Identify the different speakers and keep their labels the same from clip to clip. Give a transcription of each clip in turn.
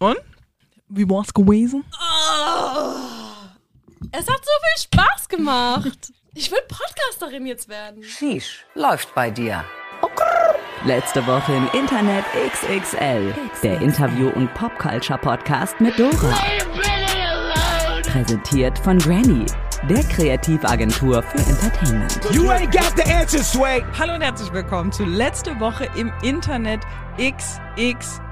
Speaker 1: Und? Wie war's gewesen?
Speaker 2: Oh, es hat so viel Spaß gemacht. Ich will Podcasterin jetzt werden.
Speaker 3: Sheesh, läuft bei dir.
Speaker 4: Letzte Woche im Internet XXL. Der Interview- und Popculture-Podcast mit Dora. Präsentiert von Granny, der Kreativagentur für Entertainment.
Speaker 5: You ain't got the answer, Sway.
Speaker 1: Hallo und herzlich willkommen zu letzte Woche im Internet XXL.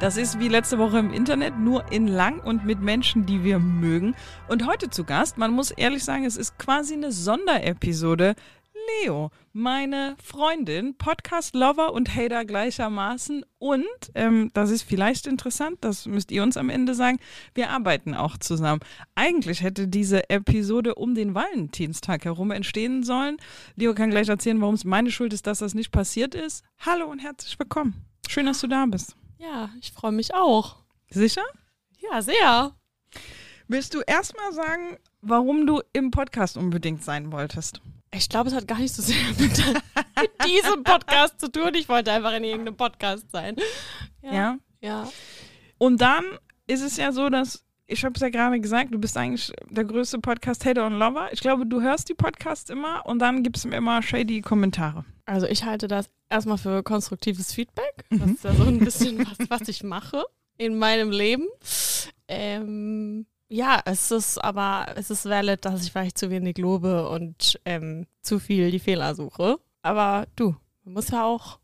Speaker 1: Das ist wie letzte Woche im Internet, nur in lang und mit Menschen, die wir mögen. Und heute zu Gast, man muss ehrlich sagen, es ist quasi eine Sonderepisode. Leo, meine Freundin, Podcast-Lover und Hater gleichermaßen. Und, ähm, das ist vielleicht interessant, das müsst ihr uns am Ende sagen, wir arbeiten auch zusammen. Eigentlich hätte diese Episode um den Valentinstag herum entstehen sollen. Leo kann gleich erzählen, warum es meine Schuld ist, dass das nicht passiert ist. Hallo und herzlich willkommen. Schön, dass du da bist.
Speaker 2: Ja, ich freue mich auch.
Speaker 1: Sicher?
Speaker 2: Ja, sehr.
Speaker 1: Willst du erstmal sagen, warum du im Podcast unbedingt sein wolltest?
Speaker 2: Ich glaube, es hat gar nicht so sehr mit, mit diesem Podcast zu tun. Ich wollte einfach in irgendeinem Podcast sein.
Speaker 1: Ja.
Speaker 2: Ja.
Speaker 1: Und dann ist es ja so, dass, ich habe es ja gerade gesagt, du bist eigentlich der größte Podcast-Hater und Lover. Ich glaube, du hörst die Podcasts immer und dann gibt es immer shady Kommentare.
Speaker 2: Also ich halte das erstmal für konstruktives Feedback. Das ist ja so ein bisschen was, was ich mache in meinem Leben. Ähm, ja, es ist aber, es ist valid, dass ich vielleicht zu wenig lobe und ähm, zu viel die Fehler suche. Aber du, man muss ja auch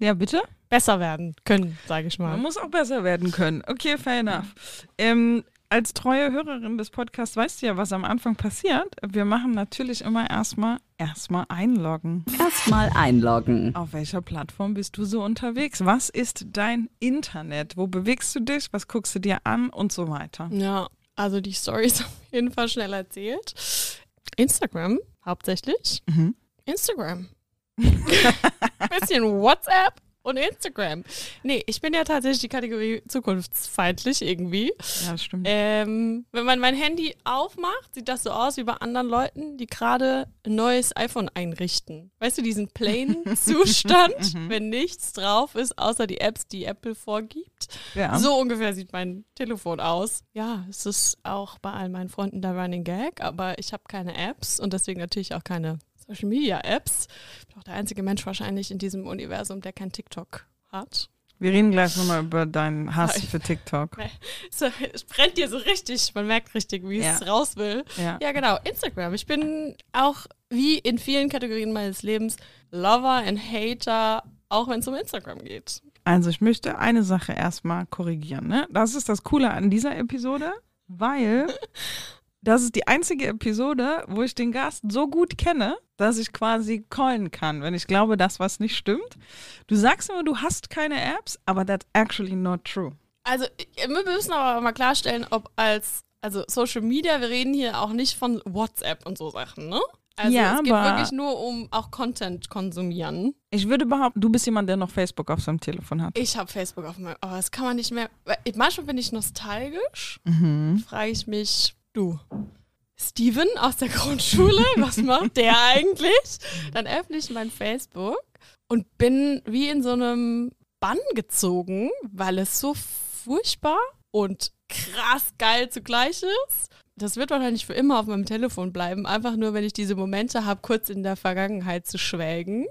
Speaker 1: Ja, bitte?
Speaker 2: besser werden können, sage ich mal.
Speaker 1: Man muss auch besser werden können. Okay, fair enough. Ähm, als treue Hörerin des Podcasts weißt du ja, was am Anfang passiert. Wir machen natürlich immer erstmal erstmal einloggen.
Speaker 4: Erstmal einloggen.
Speaker 1: Auf welcher Plattform bist du so unterwegs? Was ist dein Internet? Wo bewegst du dich? Was guckst du dir an und so weiter?
Speaker 2: Ja, also die Story ist auf jeden Fall schnell erzählt. Instagram hauptsächlich.
Speaker 1: Mhm.
Speaker 2: Instagram. Bisschen WhatsApp und Instagram. Nee, ich bin ja tatsächlich die Kategorie zukunftsfeindlich irgendwie.
Speaker 1: Ja, stimmt.
Speaker 2: Ähm, wenn man mein Handy aufmacht, sieht das so aus wie bei anderen Leuten, die gerade ein neues iPhone einrichten. Weißt du, diesen plain Zustand, wenn nichts drauf ist, außer die Apps, die Apple vorgibt.
Speaker 1: ja.
Speaker 2: So ungefähr sieht mein Telefon aus. Ja, es ist auch bei all meinen Freunden der Running Gag, aber ich habe keine Apps und deswegen natürlich auch keine Social Media Apps. Ich bin auch der einzige Mensch wahrscheinlich in diesem Universum, der kein TikTok hat.
Speaker 1: Wir reden gleich nochmal über deinen Hass
Speaker 2: ich-
Speaker 1: für TikTok.
Speaker 2: So, es brennt dir so richtig, man merkt richtig, wie es
Speaker 1: Ja.
Speaker 2: raus will.
Speaker 1: Ja.
Speaker 2: Ja, genau, Instagram. Ich bin auch wie in vielen Kategorien meines Lebens Lover und Hater, auch wenn es um Instagram geht.
Speaker 1: Also ich möchte eine Sache erstmal korrigieren. Ne? Das ist das Coole an dieser Episode, weil das ist die einzige Episode, wo ich den Gast so gut kenne, dass ich quasi callen kann, wenn ich glaube, dass was nicht stimmt. Du sagst immer, du hast keine Apps, aber that's actually not true.
Speaker 2: Also, wir müssen aber mal klarstellen, ob als, also Social Media, wir reden hier auch nicht von WhatsApp und so Sachen, ne? Also
Speaker 1: Ja,
Speaker 2: es geht wirklich nur um auch Content konsumieren.
Speaker 1: Ich würde behaupten, du bist jemand, der noch Facebook auf seinem Telefon hat.
Speaker 2: Ich habe Facebook auf meinem, aber das kann man nicht mehr. Manchmal bin ich nostalgisch,
Speaker 1: Mhm.
Speaker 2: frage ich mich, du, Steven aus der Grundschule, was macht der eigentlich? Dann öffne ich mein Facebook und bin wie in so einem Bann gezogen, weil es so furchtbar und krass geil zugleich ist. Das wird wahrscheinlich für immer auf meinem Telefon bleiben, einfach nur, wenn ich diese Momente habe, kurz in der Vergangenheit zu schwelgen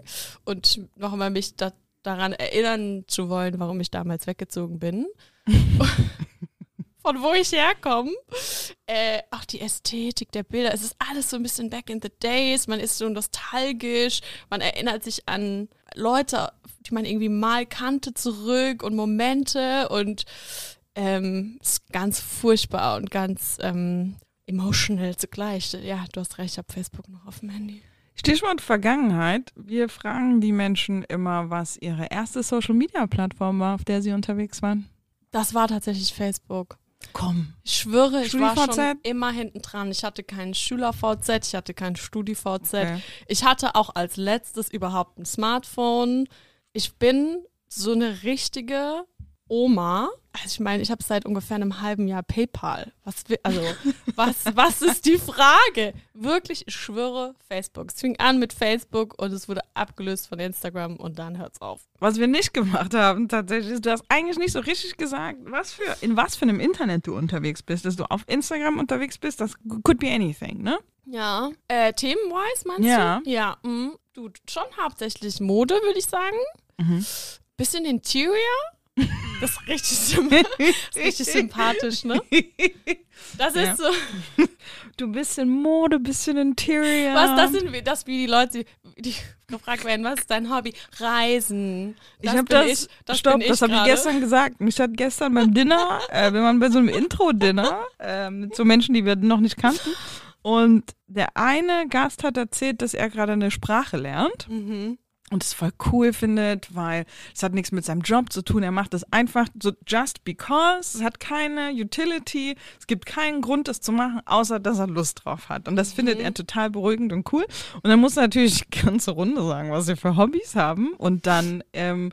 Speaker 2: und nochmal mich da, daran erinnern zu wollen, warum ich damals weggezogen bin. Von wo ich herkomme. Äh, auch die Ästhetik der Bilder. Es ist alles so ein bisschen back in the days. Man ist so nostalgisch. Man erinnert sich an Leute, die man irgendwie mal kannte, zurück und Momente. Und ähm, ist ganz furchtbar und ganz ähm, emotional zugleich. Ja, du hast recht, ich habe Facebook noch auf dem Handy.
Speaker 1: Stichwort Vergangenheit. Wir fragen die Menschen immer, was ihre erste Social-Media-Plattform war, auf der sie unterwegs waren.
Speaker 2: Das war tatsächlich Facebook.
Speaker 1: Komm.
Speaker 2: Ich schwöre, ich war schon immer hinten dran. Ich hatte kein Schüler-VZ, ich hatte kein Studi-VZ.
Speaker 1: Okay.
Speaker 2: Ich hatte auch als letztes überhaupt ein Smartphone. Ich bin so eine richtige Oma, Also ich meine, ich habe seit ungefähr einem halben Jahr PayPal. Was also was, was ist die Frage? Wirklich, ich schwöre, Facebook. Es fing an mit Facebook und es wurde abgelöst von Instagram und dann hört's auf.
Speaker 1: Was wir nicht gemacht haben, tatsächlich, ist, du hast eigentlich nicht so richtig gesagt, was für, in was für einem Internet du unterwegs bist. Dass du auf Instagram unterwegs bist, das could be anything, ne?
Speaker 2: Ja. Äh, Themenwise meinst
Speaker 1: Ja.
Speaker 2: du? Ja. mh. Du, schon hauptsächlich Mode, würde ich sagen.
Speaker 1: Mhm.
Speaker 2: Bisschen Interior. Das ist richtig, das ist richtig sympathisch, ne? Das ist
Speaker 1: Ja.
Speaker 2: so.
Speaker 1: Du bisschen Mode, bisschen Interior.
Speaker 2: Was, das sind wie, das wie die Leute, die gefragt werden, was ist dein Hobby? Reisen.
Speaker 1: Ich habe das,
Speaker 2: ich, das
Speaker 1: stopp, das habe ich gestern gesagt. Ich hatte gestern beim Dinner, äh, wir waren bei so einem Intro-Dinner äh, mit so Menschen, die wir noch nicht kannten. Und der eine Gast hat erzählt, dass er gerade eine Sprache lernt
Speaker 2: Mhm.
Speaker 1: Und es voll cool findet, weil es hat nichts mit seinem Job zu tun. Er macht das einfach so just because. Es hat keine Utility. Es gibt keinen Grund, das zu machen, außer dass er Lust drauf hat. Und das findet er total beruhigend und cool. Und dann muss er natürlich die ganze Runde sagen, was sie für Hobbys haben. Und dann ähm,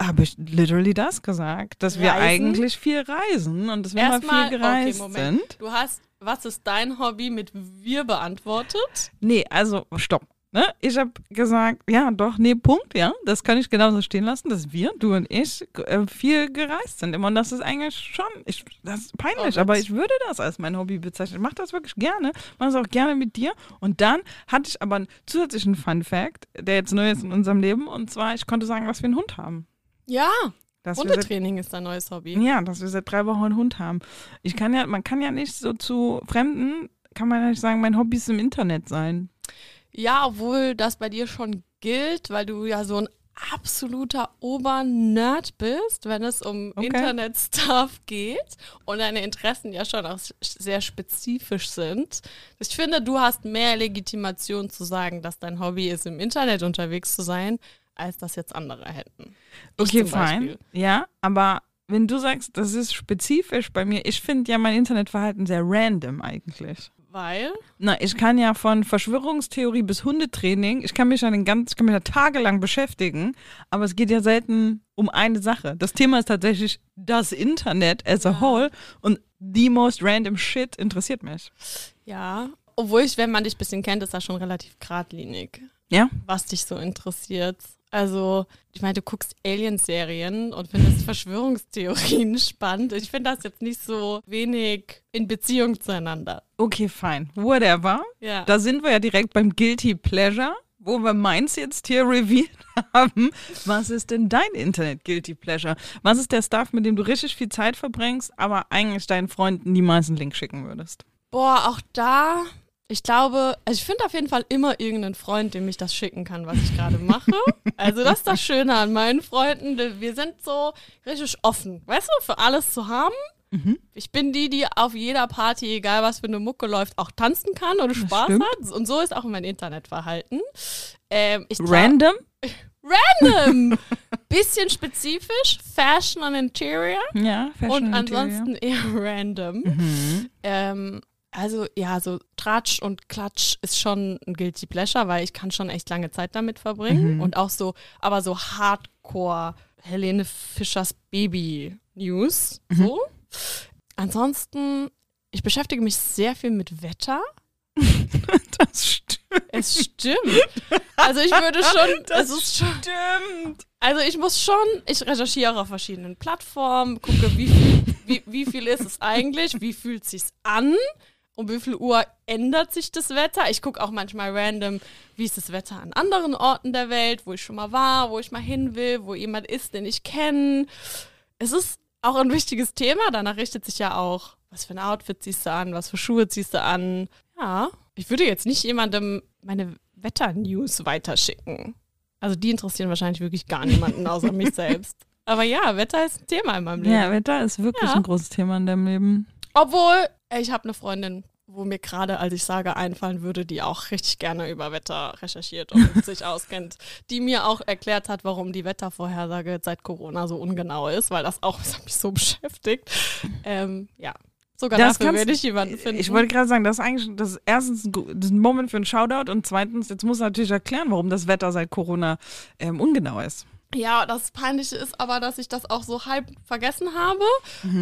Speaker 1: habe ich literally das gesagt, dass wir
Speaker 2: Reisen?
Speaker 1: eigentlich viel reisen und dass wir mal
Speaker 2: Erstmal,
Speaker 1: viel
Speaker 2: okay,
Speaker 1: gereist
Speaker 2: Moment.
Speaker 1: sind.
Speaker 2: Du hast, was ist dein Hobby mit wir beantwortet?
Speaker 1: Nee, also stopp. Ne? Ich habe gesagt, ja, doch, nee, Punkt, ja. Das kann ich genauso stehen lassen, dass wir, du und ich, äh, viel gereist sind immer. Und das ist eigentlich schon, ich, das ist peinlich,
Speaker 2: Oh,
Speaker 1: aber ich würde das als mein Hobby bezeichnen. Ich mache das wirklich gerne, mache es auch gerne mit dir. Und dann hatte ich aber einen zusätzlichen Fun Fact, der jetzt neu ist in unserem Leben. Und zwar, ich konnte sagen, was wir einen Hund haben.
Speaker 2: Ja,
Speaker 1: Dass wir seit,
Speaker 2: Hundetraining ist dein neues Hobby.
Speaker 1: ja, dass wir seit drei Wochen einen Hund haben. Ich kann ja, man kann ja nicht so zu Fremden, kann man ja nicht sagen, mein Hobby ist im Internet sein.
Speaker 2: Ja, obwohl das bei dir schon gilt, weil du ja so ein absoluter Obernerd bist, wenn es um
Speaker 1: Okay.
Speaker 2: Internet-Stuff geht und deine Interessen ja schon auch sehr spezifisch sind. Ich finde, du hast mehr Legitimation zu sagen, dass dein Hobby ist, im Internet unterwegs zu sein, als das jetzt andere hätten. Ich
Speaker 1: Okay.
Speaker 2: Beispiel.
Speaker 1: Ja, aber wenn du sagst, das ist spezifisch bei mir, ich finde ja mein Internetverhalten sehr random eigentlich.
Speaker 2: Weil,
Speaker 1: Na, ich kann ja von Verschwörungstheorie bis Hundetraining, ich kann mich ja den ganz, ich kann mich da tagelang beschäftigen, aber es geht ja selten um eine Sache. Das Thema ist tatsächlich das Internet as a whole und the most random shit interessiert mich.
Speaker 2: ja, obwohl ich, wenn man dich ein bisschen kennt, ist das schon relativ geradlinig.
Speaker 1: Ja?
Speaker 2: was dich so interessiert. Also, ich meine, du guckst Alien-Serien und findest Verschwörungstheorien spannend. Ich finde das jetzt nicht so wenig in Beziehung zueinander.
Speaker 1: Okay, fein. Whatever.
Speaker 2: Ja.
Speaker 1: Da sind wir ja direkt beim Guilty Pleasure, wo wir meins jetzt hier revealed haben. Was ist denn dein Internet Guilty Pleasure? Was ist der Stuff, mit dem du richtig viel Zeit verbringst, aber eigentlich deinen Freunden niemals einen Link schicken würdest?
Speaker 2: Boah, auch da, ich glaube, also ich finde auf jeden Fall immer irgendeinen Freund, dem ich das schicken kann, was ich gerade mache. Also das ist das Schöne an meinen Freunden. Wir sind so richtig offen, weißt du, für alles zu haben. Ich bin die, die auf jeder Party, egal was für eine Mucke läuft, auch tanzen kann oder Spaß hat. Und so ist auch mein Internetverhalten. Ähm,
Speaker 1: Random?
Speaker 2: Random! Bisschen spezifisch, Fashion und Interior.
Speaker 1: Ja, Fashion
Speaker 2: und
Speaker 1: Interior.
Speaker 2: ansonsten eher random.
Speaker 1: Mhm.
Speaker 2: Ähm, also ja, so Tratsch und Klatsch ist schon ein Guilty Pleasure, weil ich kann schon echt lange Zeit damit verbringen.
Speaker 1: Mhm.
Speaker 2: Und auch so, aber so Hardcore Helene Fischers Baby News.
Speaker 1: Mhm.
Speaker 2: So. Ansonsten, ich beschäftige mich sehr viel mit Wetter.
Speaker 1: Das stimmt.
Speaker 2: Es stimmt. Also ich würde schon,
Speaker 1: Das
Speaker 2: es ist schon,
Speaker 1: stimmt.
Speaker 2: also ich muss schon, ich recherchiere auf verschiedenen Plattformen, gucke, wie viel, wie, wie viel ist es eigentlich, wie fühlt sich's an, um wie viel Uhr ändert sich das Wetter. Ich gucke auch manchmal random, wie ist das Wetter an anderen Orten der Welt, wo ich schon mal war, wo ich mal hin will, wo jemand ist, den ich kenne. Es ist auch ein wichtiges Thema, danach richtet sich ja auch, was für ein Outfit ziehst du an, was für Schuhe ziehst du an. Ja, ich würde jetzt nicht jemandem meine Wetter-News weiterschicken. Also die interessieren wahrscheinlich wirklich gar niemanden außer mich selbst. Aber ja, Wetter ist ein Thema in meinem Leben.
Speaker 1: Ja, Wetter ist wirklich
Speaker 2: Ja.
Speaker 1: ein großes Thema in deinem Leben.
Speaker 2: Obwohl, ich habe eine Freundin, wo mir gerade, als ich sage, einfallen würde, die auch richtig gerne über Wetter recherchiert und sich auskennt, die mir auch erklärt hat, warum die Wettervorhersage seit Corona so ungenau ist, weil das auch das hat mich so beschäftigt. Ähm, ja, sogar
Speaker 1: Das
Speaker 2: dafür werde ich jemanden finden.
Speaker 1: Ich wollte gerade sagen, das ist eigentlich das ist erstens das ein Moment für einen Shoutout und zweitens, jetzt muss er natürlich erklären, warum das Wetter seit Corona ähm, ungenau ist.
Speaker 2: Ja, das Peinliche ist aber, dass ich das auch so halb vergessen habe.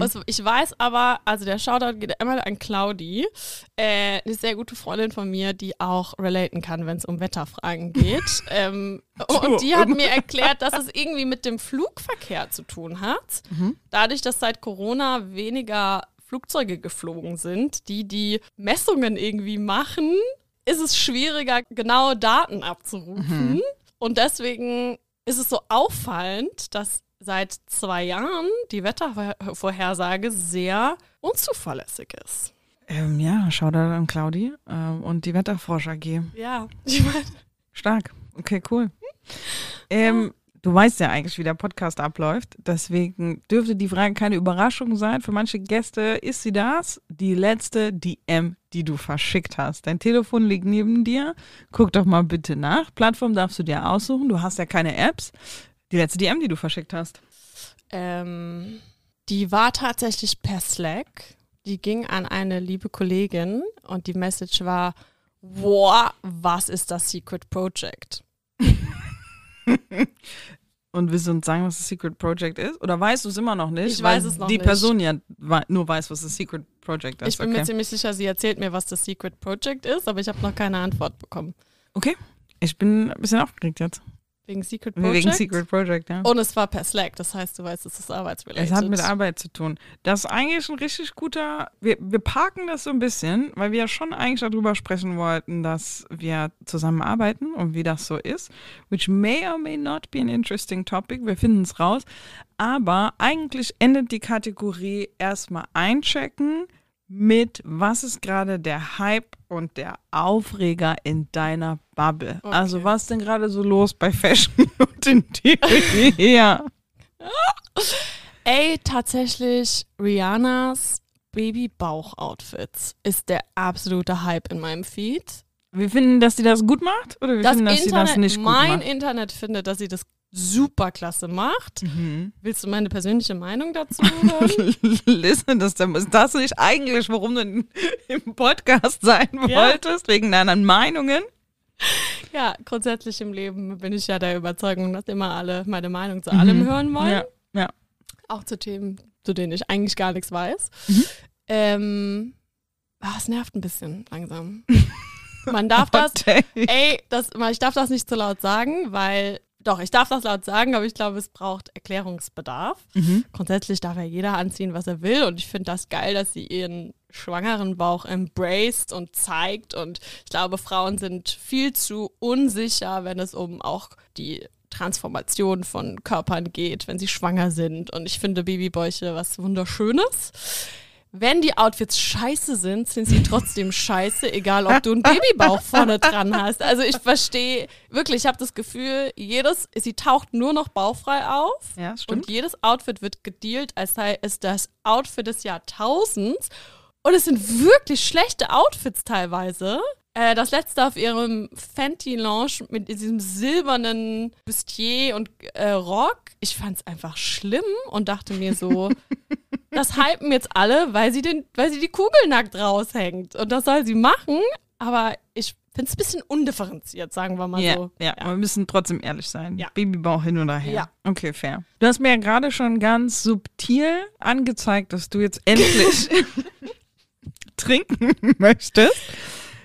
Speaker 2: Also ich weiß aber, also der Shoutout geht immer an Claudi, äh, eine sehr gute Freundin von mir, die auch relaten kann, wenn es um Wetterfragen geht. ähm, und die hat mir erklärt, dass es irgendwie mit dem Flugverkehr zu tun hat. Dadurch, dass seit Corona weniger Flugzeuge geflogen sind, die die Messungen irgendwie machen, ist es schwieriger, genaue Daten abzurufen. Und deswegen ist es so auffallend, dass seit zwei Jahren die Wettervorhersage sehr unzuverlässig ist.
Speaker 1: Ähm, ja, Shoutout an Claudi ähm, und die Wetterforscher G.
Speaker 2: Ja, ich meine,
Speaker 1: Stark. Okay, cool. Ähm, du weißt ja eigentlich, wie der Podcast abläuft. Deswegen dürfte die Frage keine Überraschung sein. Für manche Gäste ist sie das. Die letzte DM, die du verschickt hast. Dein Telefon liegt neben dir. Guck doch mal bitte nach. Plattform darfst du dir aussuchen. Du hast ja keine Apps. Die letzte DM, die du verschickt hast.
Speaker 2: ähm, die war tatsächlich per Slack. Die ging an eine liebe Kollegin und die Message war, boah, was ist das Secret Project?
Speaker 1: Und willst du uns sagen, was das Secret Project ist? Oder weißt du es immer noch nicht?
Speaker 2: Ich weiß es noch
Speaker 1: die
Speaker 2: nicht.
Speaker 1: Person ja nur weiß, was das Secret Project ist.
Speaker 2: Ich bin
Speaker 1: okay.
Speaker 2: mir ziemlich sicher, sie erzählt mir, was das Secret Project ist, aber ich habe noch keine Antwort bekommen.
Speaker 1: okay. Ich bin ein bisschen aufgeregt jetzt.
Speaker 2: Wegen Secret Project?
Speaker 1: Wegen Secret Project, ja.
Speaker 2: Und es war per Slack, das heißt, du weißt, es ist arbeitsrelated.
Speaker 1: Es hat mit Arbeit zu tun. Das ist eigentlich ein richtig guter. Wir, wir parken das so ein bisschen, weil wir ja schon eigentlich darüber sprechen wollten, dass wir zusammenarbeiten und wie das so ist. Which may or may not be an interesting topic. Wir finden es raus. Aber eigentlich endet die Kategorie erstmal einchecken mit, was ist gerade der Hype und der Aufreger in deiner Bubble.
Speaker 2: Okay.
Speaker 1: Also was denn gerade so los bei Fashion und Interior?
Speaker 2: Ey, tatsächlich, Rihannas Babybauch-Outfits ist der absolute Hype in meinem Feed.
Speaker 1: Wir finden, dass sie das gut macht oder wir
Speaker 2: Das
Speaker 1: finden, dass
Speaker 2: Internet,
Speaker 1: sie das nicht gut
Speaker 2: mein
Speaker 1: macht?
Speaker 2: Internet findet, dass sie das super klasse macht.
Speaker 1: Mhm.
Speaker 2: Willst du meine persönliche Meinung dazu hören?
Speaker 1: Listen, das ist das nicht eigentlich, warum du in- im Podcast sein
Speaker 2: Ja.
Speaker 1: wolltest, wegen deinen Meinungen?
Speaker 2: ja, grundsätzlich im Leben bin ich ja der Überzeugung, dass immer alle meine Meinung zu allem hören wollen.
Speaker 1: Mhm. Ja, ja.
Speaker 2: Auch zu Themen, zu denen ich eigentlich gar nichts weiß.
Speaker 1: Mhm.
Speaker 2: Ähm, ah, es nervt ein bisschen langsam. Man darf das, ey, das, ich darf das nicht zu laut sagen, weil, doch, ich darf das laut sagen, aber ich glaube, es braucht Erklärungsbedarf.
Speaker 1: Mhm.
Speaker 2: Grundsätzlich darf ja jeder anziehen, was er will und ich finde das geil, dass sie ihren schwangeren Bauch embraced und zeigt und ich glaube, Frauen sind viel zu unsicher, wenn es um auch die Transformation von Körpern geht, wenn sie schwanger sind und ich finde Babybäuche was Wunderschönes. Wenn die Outfits scheiße sind, sind sie trotzdem scheiße, egal ob du einen Babybauch vorne dran hast. Also ich verstehe wirklich, ich habe das Gefühl, jedes, sie taucht nur noch bauchfrei auf.
Speaker 1: Ja, stimmt.
Speaker 2: Und jedes Outfit wird gedealt, als sei es das Outfit des Jahrtausends. Und es sind wirklich schlechte Outfits teilweise. Äh, das letzte auf ihrem Fenty-Lounge mit diesem silbernen Bustier und äh, Rock. Ich fand es einfach schlimm und dachte mir so, das hypen jetzt alle, weil sie, den, weil sie die Kugel nackt raushängt. Und das soll sie machen. Aber ich finde es ein bisschen undifferenziert, sagen wir mal
Speaker 1: Ja,
Speaker 2: so.
Speaker 1: ja, aber wir müssen trotzdem ehrlich sein.
Speaker 2: Ja.
Speaker 1: Babybauch hin oder her.
Speaker 2: Ja.
Speaker 1: Okay, fair. Du hast mir ja gerade schon ganz subtil angezeigt, dass du jetzt endlich trinken möchtest.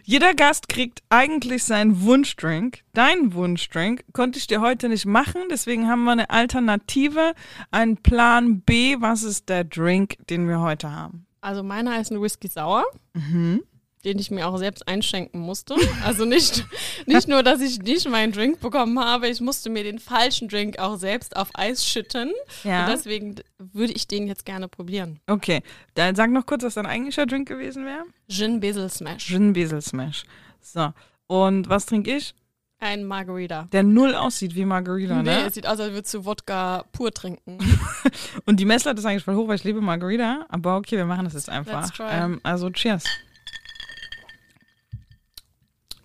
Speaker 1: Jeder Gast kriegt eigentlich seinen Wunschdrink. Dein Wunschdrink konnte ich dir heute nicht machen, deswegen haben wir eine Alternative, einen Plan B. Was ist der Drink, den wir heute haben?
Speaker 2: Also meiner ist ein Whisky Sauer,
Speaker 1: Mhm.
Speaker 2: Den ich mir auch selbst einschenken musste. Also nicht, nicht nur, dass ich nicht meinen Drink bekommen habe, ich musste mir den falschen Drink auch selbst auf Eis schütten.
Speaker 1: Ja.
Speaker 2: Und deswegen würde ich den jetzt gerne probieren.
Speaker 1: Okay, dann sag noch kurz, was dein eigentlicher Drink gewesen wäre.
Speaker 2: Gin Basil Smash.
Speaker 1: Gin Basil Smash. So. Und was trinke ich?
Speaker 2: Ein Margarita.
Speaker 1: Der null aussieht wie Margarita,
Speaker 2: Nee,
Speaker 1: ne?
Speaker 2: es sieht aus, als würdest du Wodka pur trinken.
Speaker 1: Und die Messlatte ist eigentlich voll hoch, weil ich liebe Margarita. Aber okay, wir machen das jetzt einfach. Ähm, also, cheers.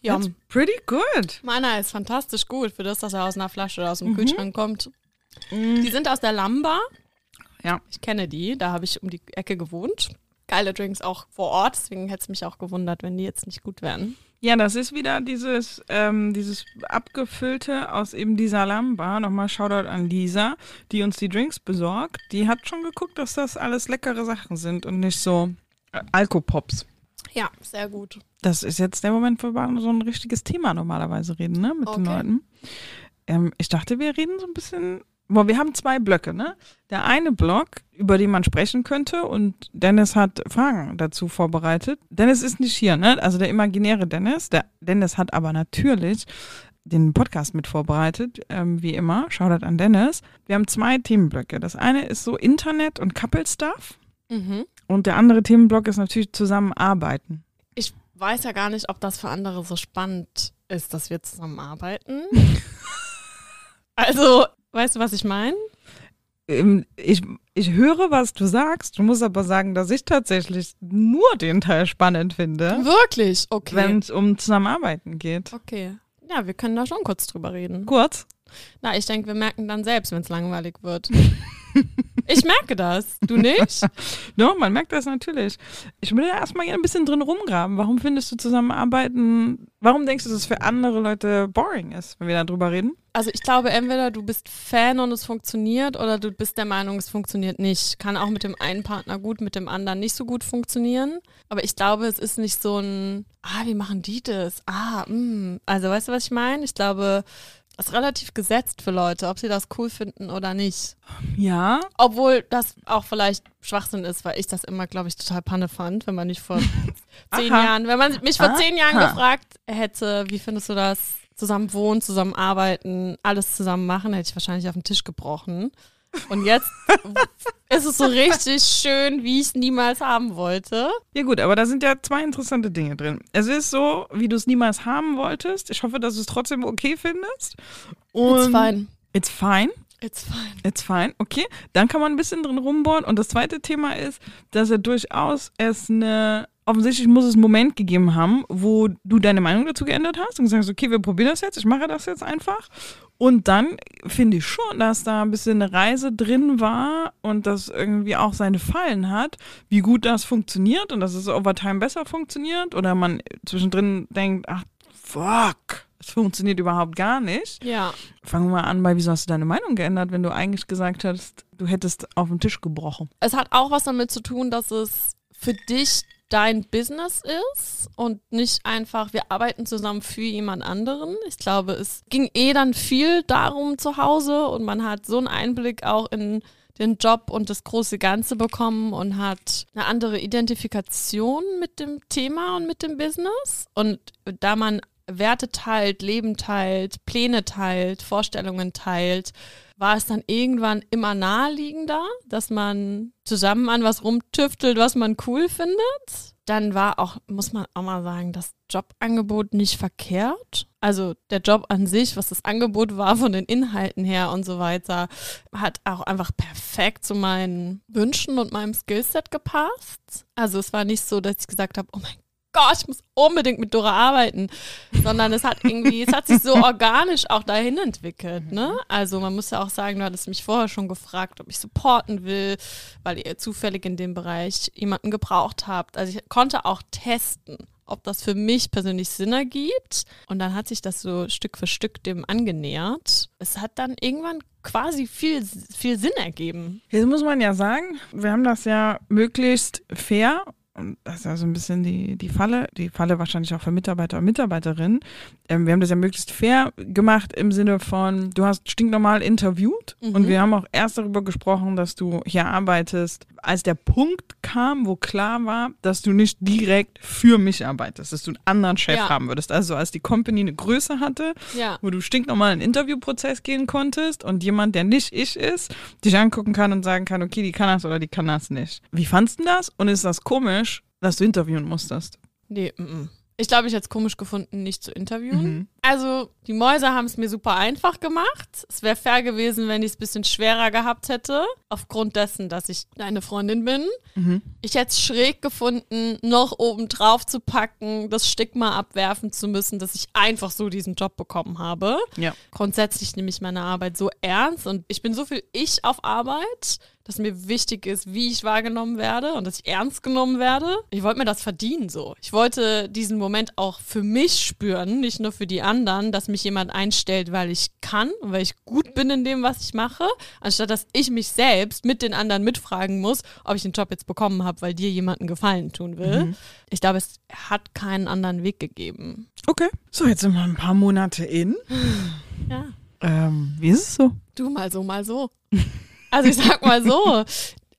Speaker 2: Yum.
Speaker 1: That's pretty good.
Speaker 2: Meiner ist fantastisch gut, für das, dass er aus einer Flasche oder aus
Speaker 1: Mhm.
Speaker 2: dem Kühlschrank kommt. Die sind aus der Lamba.
Speaker 1: Ja.
Speaker 2: Ich kenne die, da habe ich um die Ecke gewohnt. geile Drinks auch vor Ort, deswegen hätte es mich auch gewundert, wenn die jetzt nicht gut wären.
Speaker 1: Ja, das ist wieder dieses, ähm, dieses abgefüllte aus eben dieser Lamba. Nochmal Shoutout an Lisa, die uns die Drinks besorgt. Die hat schon geguckt, dass das alles leckere Sachen sind und nicht so äh, Alkopops.
Speaker 2: Ja, sehr gut.
Speaker 1: Das ist jetzt der Moment, wo wir so ein richtiges Thema normalerweise reden, ne, mit den
Speaker 2: Okay.
Speaker 1: Leuten. Ähm, ich dachte, wir reden so ein bisschen. Boah, wir haben zwei Blöcke, ne? Der eine Block, über den man sprechen könnte, und Dennis hat Fragen dazu vorbereitet. Dennis ist nicht hier, ne? Also der imaginäre Dennis. Der Dennis hat aber natürlich den Podcast mit vorbereitet, ähm, wie immer. Shoutout an Dennis. Wir haben zwei Themenblöcke. Das eine ist so Internet und Couple Stuff.
Speaker 2: Mhm.
Speaker 1: Und der andere Themenblock ist natürlich Zusammenarbeiten.
Speaker 2: Ich weiß ja gar nicht, ob das für andere so spannend ist, dass wir zusammenarbeiten. also, weißt du, was ich meine?
Speaker 1: Ähm, ich, ich höre, was du sagst. Du musst aber sagen, dass ich tatsächlich nur den Teil spannend finde,
Speaker 2: Wirklich? Okay.
Speaker 1: wenn es um Zusammenarbeiten geht.
Speaker 2: okay. Ja, wir können da schon kurz drüber reden.
Speaker 1: Kurz.
Speaker 2: Na, ich denke, wir merken dann selbst, wenn es langweilig wird. ich merke das. Du nicht?
Speaker 1: No, man merkt das natürlich. Ich will da erstmal gerne ein bisschen drin rumgraben. Warum findest du Zusammenarbeiten, warum denkst du, dass es für andere Leute boring ist, wenn wir da drüber reden?
Speaker 2: Also ich glaube, entweder du bist Fan und es funktioniert oder du bist der Meinung, es funktioniert nicht. Kann auch mit dem einen Partner gut, mit dem anderen nicht so gut funktionieren. Aber ich glaube, es ist nicht so ein, ah, wie machen die das? Ah, mh. Also weißt du, was ich meine? Ich glaube, ist relativ gesetzt für Leute, ob sie das cool finden oder nicht.
Speaker 1: Ja.
Speaker 2: Obwohl das auch vielleicht Schwachsinn ist, weil ich das immer, glaube ich, total Panne fand, wenn man nicht vor zehn
Speaker 1: Aha.
Speaker 2: Jahren, wenn man mich vor zehn Jahren
Speaker 1: Aha.
Speaker 2: gefragt hätte, wie findest du das? Zusammen wohnen, zusammen arbeiten, alles zusammen machen, hätte ich wahrscheinlich auf den Tisch gebrochen. Und jetzt ist es so richtig schön, wie ich es niemals haben wollte.
Speaker 1: Ja gut, aber da sind ja zwei interessante Dinge drin. Es ist so, wie du es niemals haben wolltest. Ich hoffe, dass du es trotzdem okay findest. Und
Speaker 2: It's fine.
Speaker 1: It's fine.
Speaker 2: It's fine.
Speaker 1: It's fine, okay. Dann kann man ein bisschen drin rumbohren. Und das zweite Thema ist, dass er durchaus es eine, offensichtlich muss es einen Moment gegeben haben, wo du deine Meinung dazu geändert hast und gesagt hast, okay, wir probieren das jetzt, ich mache das jetzt einfach. Und dann finde ich schon, dass da ein bisschen eine Reise drin war und das irgendwie auch seine Fallen hat, wie gut das funktioniert und dass es over time besser funktioniert oder man zwischendrin denkt, ach, fuck, es funktioniert überhaupt gar nicht.
Speaker 2: Ja.
Speaker 1: Fangen wir mal an bei, wieso hast du deine Meinung geändert, wenn du eigentlich gesagt hast, du hättest auf den Tisch gebrochen?
Speaker 2: Es hat auch was damit zu tun, dass es für dich dein Business ist und nicht einfach, wir arbeiten zusammen für jemand anderen. Ich glaube, es ging eh dann viel darum zu Hause und man hat so einen Einblick auch in den Job und das große Ganze bekommen und hat eine andere Identifikation mit dem Thema und mit dem Business. Und da man Werte teilt, Leben teilt, Pläne teilt, Vorstellungen teilt, war es dann irgendwann immer naheliegender, dass man zusammen an was rumtüftelt, was man cool findet. Dann war auch, muss man auch mal sagen, das Jobangebot nicht verkehrt. Also der Job an sich, was das Angebot war von den Inhalten her und so weiter, hat auch einfach perfekt zu meinen Wünschen und meinem Skillset gepasst. Also es war nicht so, dass ich gesagt habe, oh mein Gott, ich muss unbedingt mit Dora arbeiten, sondern es hat irgendwie, es hat sich so organisch auch dahin entwickelt, ne? Also man muss ja auch sagen, du hattest mich vorher schon gefragt, ob ich supporten will, weil ihr zufällig in dem Bereich jemanden gebraucht habt. Also ich konnte auch testen, ob das für mich persönlich Sinn ergibt. Und dann hat sich das so Stück für Stück dem angenähert. Es hat dann irgendwann quasi viel, viel Sinn ergeben.
Speaker 1: Jetzt muss man ja sagen, wir haben das ja möglichst fair. Und das ist ja so ein bisschen die, die Falle, die Falle wahrscheinlich auch für Mitarbeiter und Mitarbeiterinnen. Ähm, wir haben das ja möglichst fair gemacht im Sinne von, du hast stinknormal interviewt und wir haben auch erst darüber gesprochen, dass du hier arbeitest, als der Punkt kam, wo klar war, dass du nicht direkt für mich arbeitest, dass du einen anderen Chef
Speaker 2: Ja.
Speaker 1: haben würdest. Also als die Company eine Größe hatte,
Speaker 2: Ja.
Speaker 1: wo du stinknormal in einen Interviewprozess gehen konntest und jemand, der nicht ich ist, dich angucken kann und sagen kann, okay, die kann das oder die kann das nicht. Wie fandst du das? Und ist das komisch, dass du interviewen musstest?
Speaker 2: Nee, mm, mm. ich glaube, ich hätte es komisch gefunden, nicht zu interviewen. Also, die Mäuse haben es mir super einfach gemacht. Es wäre fair gewesen, wenn ich es ein bisschen schwerer gehabt hätte, aufgrund dessen, dass ich deine Freundin bin. Ich hätte es schräg gefunden, noch oben drauf zu packen, das Stigma abwerfen zu müssen, dass ich einfach so diesen Job bekommen habe.
Speaker 1: Ja.
Speaker 2: Grundsätzlich nehme ich meine Arbeit so ernst und ich bin so viel ich auf Arbeit, dass mir wichtig ist, wie ich wahrgenommen werde und dass ich ernst genommen werde. Ich wollte mir das verdienen so. Ich wollte diesen Moment auch für mich spüren, nicht nur für die anderen, dass mich jemand einstellt, weil ich kann und weil ich gut bin in dem, was ich mache, anstatt dass ich mich selbst mit den anderen mitfragen muss, ob ich den Job jetzt bekommen habe, weil dir jemand einen Gefallen tun will. Ich glaube, es hat keinen anderen Weg gegeben.
Speaker 1: Okay. So, jetzt sind wir ein paar Monate in.
Speaker 2: Ja.
Speaker 1: Ähm, wie ist es so?
Speaker 2: Du mal so, mal so. Also ich sag mal so,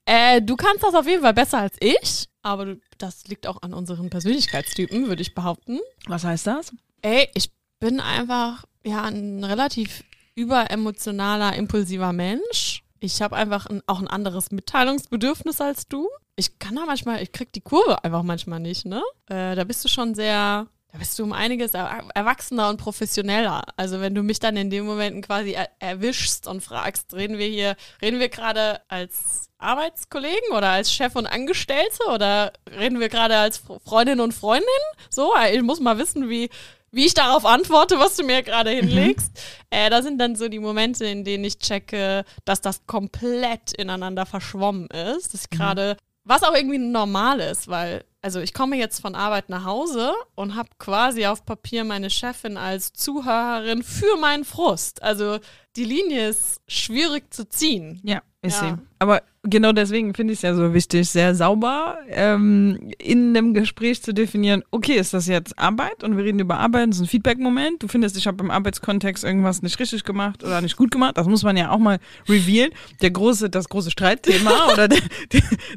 Speaker 2: äh, du kannst das auf jeden Fall besser als ich, aber du, das liegt auch an unseren Persönlichkeitstypen, würde ich behaupten.
Speaker 1: Was heißt das?
Speaker 2: Ey, ich bin einfach ja ein relativ überemotionaler, impulsiver Mensch. Ich habe einfach ein, auch ein anderes Mitteilungsbedürfnis als du. Ich kann da manchmal, ich krieg die Kurve einfach manchmal nicht, ne? Äh, da bist du schon sehr, da bist du um einiges er erwachsener und professioneller. Also wenn du mich dann in den Momenten quasi er erwischst und fragst, reden wir hier, reden wir gerade als Arbeitskollegen oder als Chef und Angestellte oder reden wir gerade als Freundin und Freundin? So, ich muss mal wissen, wie wie ich darauf antworte, was du mir gerade hinlegst. Äh, da sind dann so die Momente, in denen ich checke, dass das komplett ineinander verschwommen ist. Dass ich gerade, was auch irgendwie normal ist, weil, also ich komme jetzt von Arbeit nach Hause und habe quasi auf Papier meine Chefin als Zuhörerin für meinen Frust. Also die Linie ist schwierig zu ziehen.
Speaker 1: Ja, ist
Speaker 2: Ja.
Speaker 1: sie. Aber genau deswegen finde ich es ja so wichtig, sehr sauber ähm, in einem Gespräch zu definieren, okay, ist das jetzt Arbeit und wir reden über Arbeit, das ist ein Feedback-Moment. Du findest, ich habe im Arbeitskontext irgendwas nicht richtig gemacht oder nicht gut gemacht. Das muss man ja auch mal revealen. Der große, das große Streitthema oder der,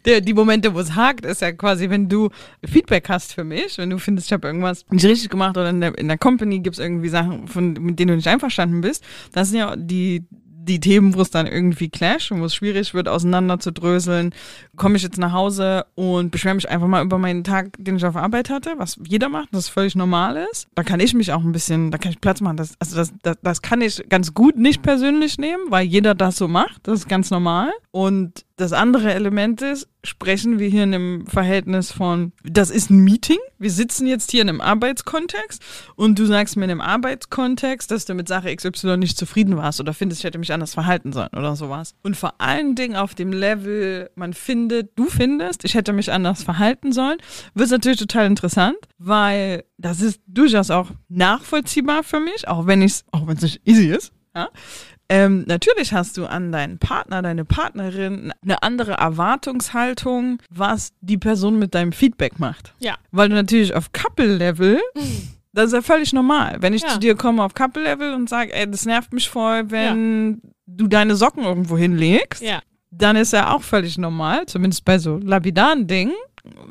Speaker 1: der, die Momente, wo es hakt, ist ja quasi, wenn du Feedback hast für mich, wenn du findest, ich habe irgendwas nicht richtig gemacht oder in der, in der Company gibt es irgendwie Sachen, von, mit denen du nicht einverstanden bist. Das sind ja die die Themen, wo es dann irgendwie clash und wo es schwierig wird, auseinander zu dröseln, komme ich jetzt nach Hause und beschwere mich einfach mal über meinen Tag, den ich auf Arbeit hatte, was jeder macht, das völlig normal ist. Da kann ich mich auch ein bisschen, da kann ich Platz machen. Das, also das, das, das kann ich ganz gut nicht persönlich nehmen, weil jeder das so macht. Das ist ganz normal. Und das andere Element ist, sprechen wir hier in einem Verhältnis von, das ist ein Meeting, wir sitzen jetzt hier in einem Arbeitskontext und du sagst mir in einem Arbeitskontext, dass du mit Sache XY nicht zufrieden warst oder findest, ich hätte mich anders verhalten sollen oder sowas. Und vor allen Dingen auf dem Level, man findet, du findest, ich hätte mich anders verhalten sollen, wird natürlich total interessant, weil das ist durchaus auch nachvollziehbar für mich, auch wenn ich es, auch wenn es nicht easy ist, ja. Ähm, natürlich hast du an deinen Partner, deine Partnerin eine andere Erwartungshaltung, was die Person mit deinem Feedback macht.
Speaker 2: Ja.
Speaker 1: Weil du natürlich auf Couple-Level, das ist ja völlig normal. Wenn ich
Speaker 2: Ja.
Speaker 1: zu dir komme auf Couple-Level und sage, ey, das nervt mich voll, wenn du deine Socken irgendwo hinlegst,
Speaker 2: Ja.
Speaker 1: dann ist ja auch völlig normal, zumindest bei so lapidaren Dingen.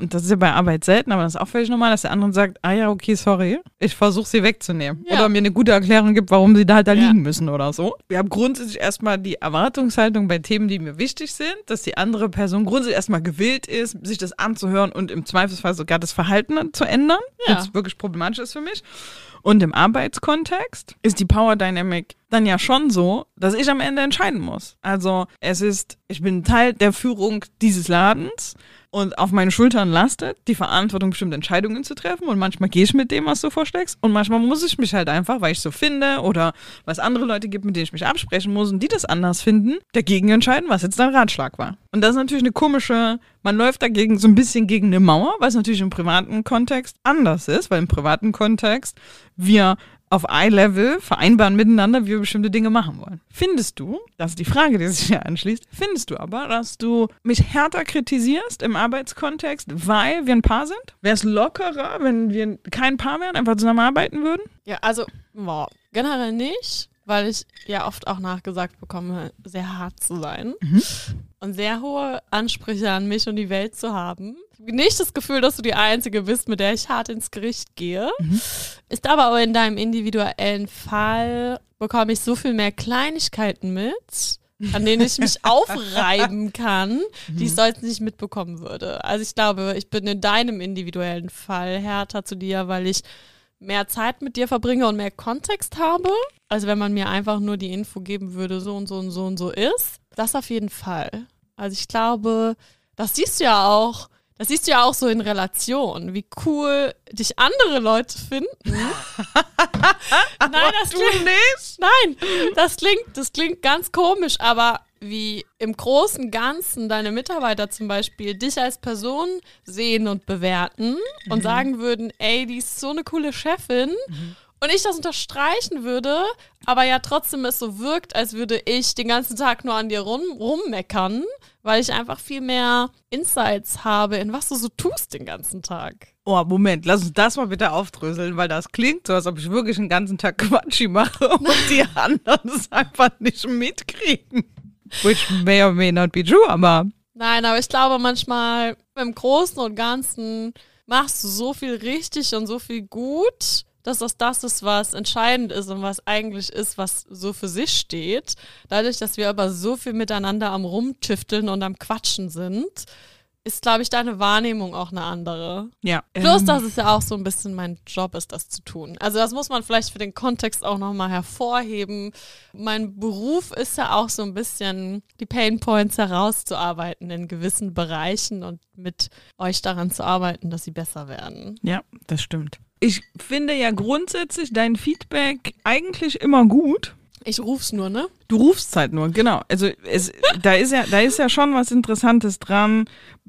Speaker 1: Das ist ja bei Arbeit selten, aber das ist auch völlig normal, dass der andere sagt, ah ja, okay, sorry, ich versuche sie wegzunehmen.
Speaker 2: Ja.
Speaker 1: Oder mir eine gute Erklärung gibt, warum sie da halt da
Speaker 2: Ja.
Speaker 1: liegen müssen oder so. Wir haben grundsätzlich erstmal die Erwartungshaltung bei Themen, die mir wichtig sind, dass die andere Person grundsätzlich erstmal gewillt ist, sich das anzuhören und im Zweifelsfall sogar das Verhalten zu ändern,
Speaker 2: Ja.
Speaker 1: was wirklich problematisch ist für mich. Und im Arbeitskontext ist die Power Dynamic dann ja schon so, dass ich am Ende entscheiden muss. Also es ist, ich bin Teil der Führung dieses Ladens und auf meinen Schultern lastet die Verantwortung, bestimmte Entscheidungen zu treffen. Und manchmal gehe ich mit dem, was du vorschlägst. Und manchmal muss ich mich halt einfach, weil ich so finde oder es andere Leute gibt, mit denen ich mich absprechen muss und die das anders finden, dagegen entscheiden, was jetzt dein Ratschlag war. Und das ist natürlich eine komische, man läuft dagegen so ein bisschen gegen eine Mauer, weil es natürlich im privaten Kontext anders ist, weil im privaten Kontext wir auf Eye-Level vereinbaren miteinander, wie wir bestimmte Dinge machen wollen. Findest du, das ist die Frage, die sich hier anschließt, findest du aber, dass du mich härter kritisierst im Arbeitskontext, weil wir ein Paar sind? Wäre es lockerer, wenn wir kein Paar wären, einfach zusammenarbeiten würden?
Speaker 2: Ja, also, boah, generell nicht, weil ich ja oft auch nachgesagt bekomme, sehr hart zu sein und sehr hohe Ansprüche an mich und die Welt zu haben. Nicht das Gefühl, dass du die Einzige bist, mit der ich hart ins Gericht gehe. Ist aber auch in deinem individuellen Fall bekomme ich so viel mehr Kleinigkeiten mit, an denen ich mich aufreiben kann, die ich sonst nicht mitbekommen würde. Also ich glaube, ich bin in deinem individuellen Fall härter zu dir, weil ich mehr Zeit mit dir verbringe und mehr Kontext habe, als wenn man mir einfach nur die Info geben würde, so und so und so und so ist. Das auf jeden Fall. Also ich glaube, das siehst du ja auch, das siehst du ja auch so in Relation, wie cool dich andere Leute finden. Nein, das klingt,
Speaker 1: nicht?
Speaker 2: nein, das klingt, das klingt ganz komisch, aber wie im großen Ganzen deine Mitarbeiter zum Beispiel dich als Person sehen und bewerten und sagen würden, ey, die ist so eine coole Chefin. Und ich das unterstreichen würde, aber ja trotzdem es so wirkt, als würde ich den ganzen Tag nur an dir rum, rummeckern, weil ich einfach viel mehr Insights habe, in was du so tust den ganzen Tag.
Speaker 1: Oh, Moment, lass uns das mal bitte aufdröseln, weil das klingt so, als ob ich wirklich den ganzen Tag Quatschi mache und die anderen es einfach nicht mitkriegen. Which may or may not be true, aber
Speaker 2: Nein, aber ich glaube manchmal im Großen und Ganzen machst du so viel richtig und so viel gut, dass das das ist, was entscheidend ist und was eigentlich ist, was so für sich steht. Dadurch, dass wir aber so viel miteinander am Rumtüfteln und am Quatschen sind, ist, glaube ich, deine Wahrnehmung auch eine andere.
Speaker 1: ja.
Speaker 2: Plus,
Speaker 1: ähm,
Speaker 2: dass es ja auch so ein bisschen mein Job ist, das zu tun. Also das muss man vielleicht für den Kontext auch nochmal hervorheben. Mein Beruf ist ja auch so ein bisschen die Pain Points herauszuarbeiten in gewissen Bereichen und mit euch daran zu arbeiten, dass sie besser werden.
Speaker 1: Ja, das stimmt. Ich finde ja grundsätzlich dein Feedback eigentlich immer gut.
Speaker 2: Ich ruf's nur, ne?
Speaker 1: Du rufst halt nur, genau. Also es, da ist ja, da ist ja schon was Interessantes dran,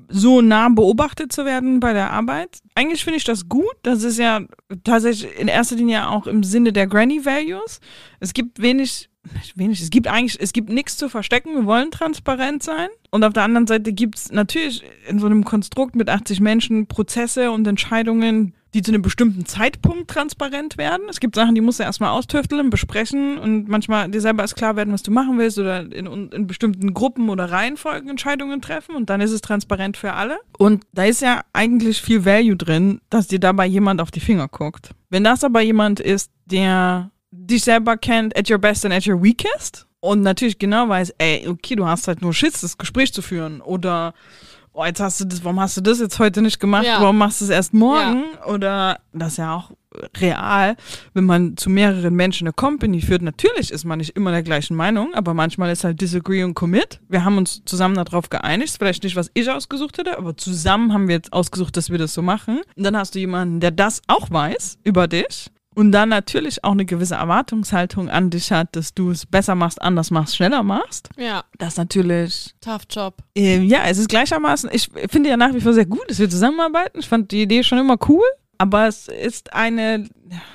Speaker 1: so nah beobachtet zu werden bei der Arbeit. Eigentlich finde ich das gut. Das ist ja tatsächlich in erster Linie auch im Sinne der Granny Values. Es gibt wenig, wenig, es gibt eigentlich, es gibt nichts zu verstecken. Wir wollen transparent sein. Und auf der anderen Seite gibt es natürlich in so einem Konstrukt mit 80 Menschen Prozesse und Entscheidungen, die zu einem bestimmten Zeitpunkt transparent werden. Es gibt Sachen, die musst du erstmal austüfteln, besprechen und manchmal dir selber ist klar werden, was du machen willst oder in, in bestimmten Gruppen oder Reihenfolgen Entscheidungen treffen und dann ist es transparent für alle. Und da ist ja eigentlich viel Value drin, dass dir dabei jemand auf die Finger guckt. Wenn das aber jemand ist, der dich selber kennt at your best and at your weakest und natürlich genau weiß, ey, okay, du hast halt nur Schiss, das Gespräch zu führen oder oh, jetzt hast du das, warum hast du das jetzt heute nicht gemacht?
Speaker 2: Ja.
Speaker 1: Warum machst du es erst morgen? Oder das ist ja auch real, wenn man zu mehreren Menschen eine Company führt. Natürlich ist man nicht immer der gleichen Meinung, aber manchmal ist halt Disagree und Commit. Wir haben uns zusammen darauf geeinigt. Ist vielleicht nicht, was ich ausgesucht hätte, aber zusammen haben wir jetzt ausgesucht, dass wir das so machen. Und dann hast du jemanden, der das auch weiß über dich. Und dann natürlich auch eine gewisse Erwartungshaltung an dich hat, dass du es besser machst, anders machst, schneller machst.
Speaker 2: Ja,
Speaker 1: Das ist natürlich
Speaker 2: tough Job.
Speaker 1: äh, ja, es ist gleichermaßen, ich finde ja nach wie vor sehr gut, dass wir zusammenarbeiten. Ich fand die Idee schon immer cool, aber es ist eine,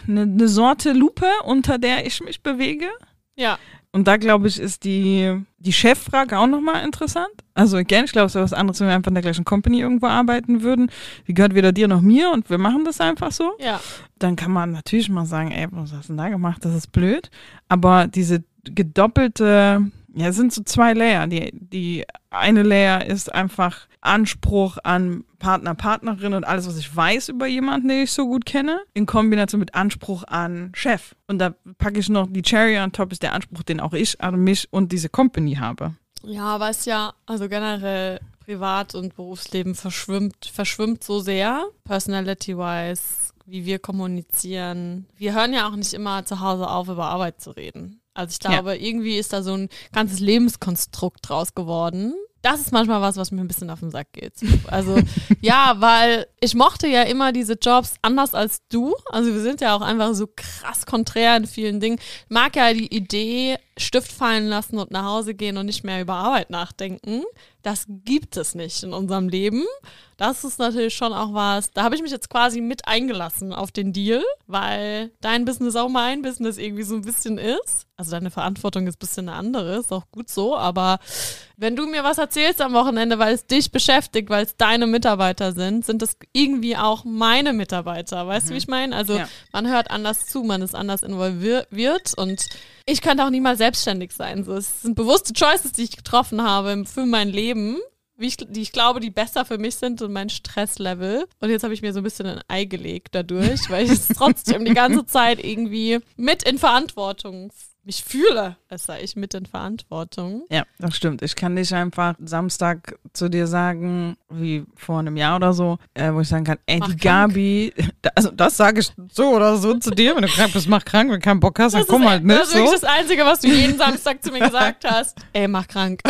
Speaker 1: eine, eine Sorte Lupe, unter der ich mich bewege.
Speaker 2: Ja,
Speaker 1: Und da glaube ich, ist die, die Cheffrage auch nochmal interessant. Also again, ich glaube, es wäre was anderes, wenn wir einfach in der gleichen Company irgendwo arbeiten würden. Die gehört weder dir noch mir und wir machen das einfach so.
Speaker 2: ja.
Speaker 1: Dann kann man natürlich mal sagen, ey, was hast du denn da gemacht? Das ist blöd. Aber diese gedoppelte, ja, es sind so zwei Layer. Die, die eine Layer ist einfach Anspruch an Partner, Partnerin und alles, was ich weiß über jemanden, den ich so gut kenne, in Kombination mit Anspruch an Chef. Und da packe ich noch die Cherry on top, ist der Anspruch, den auch ich an mich und diese Company habe.
Speaker 2: Ja, aber es ist ja, also generell Privat- und Berufsleben verschwimmt, verschwimmt so sehr, personality-wise, wie wir kommunizieren. Wir hören ja auch nicht immer zu Hause auf, über Arbeit zu reden. Also ich glaube, irgendwie ist da so ein ganzes Lebenskonstrukt draus geworden. Das ist manchmal was, was mir ein bisschen auf den Sack geht. Also ja, weil ich mochte ja immer diese Jobs anders als du. Also wir sind ja auch einfach so krass konträr in vielen Dingen. Ich mag ja die Idee, Stift fallen lassen und nach Hause gehen und nicht mehr über Arbeit nachdenken. Das gibt es nicht in unserem Leben. Das ist natürlich schon auch was. Da habe ich mich jetzt quasi mit eingelassen auf den Deal, weil dein Business auch mein Business irgendwie so ein bisschen ist. Also deine Verantwortung ist ein bisschen eine andere, ist auch gut so. Aber wenn du mir was erzählst am Wochenende, weil es dich beschäftigt, weil es deine Mitarbeiter sind, sind das irgendwie auch meine Mitarbeiter. Weißt du, wie ich meine? Also
Speaker 1: Ja.
Speaker 2: man hört anders zu, man ist anders involviert und ich könnte auch niemals selbstständig sein. So, es sind bewusste Choices, die ich getroffen habe für mein Leben, ich, die ich glaube, die besser für mich sind und mein Stresslevel. Und jetzt habe ich mir so ein bisschen ein Ei gelegt dadurch, weil ich es trotzdem die ganze Zeit irgendwie mit in Verantwortung mich fühle, als sei ich mit in Verantwortung.
Speaker 1: Ja, das stimmt. Ich kann nicht einfach Samstag zu dir sagen, wie vor einem Jahr oder so, äh, wo ich sagen kann, ey,
Speaker 2: Mach
Speaker 1: die
Speaker 2: krank.
Speaker 1: Gabi, also das sage ich so oder so zu dir, wenn du krank bist, mach krank, wenn du keinen Bock hast, dann
Speaker 2: Das
Speaker 1: komm
Speaker 2: ist,
Speaker 1: halt nicht
Speaker 2: das ist
Speaker 1: so.
Speaker 2: das Einzige, was du jeden Samstag zu mir gesagt hast. Ey, mach krank.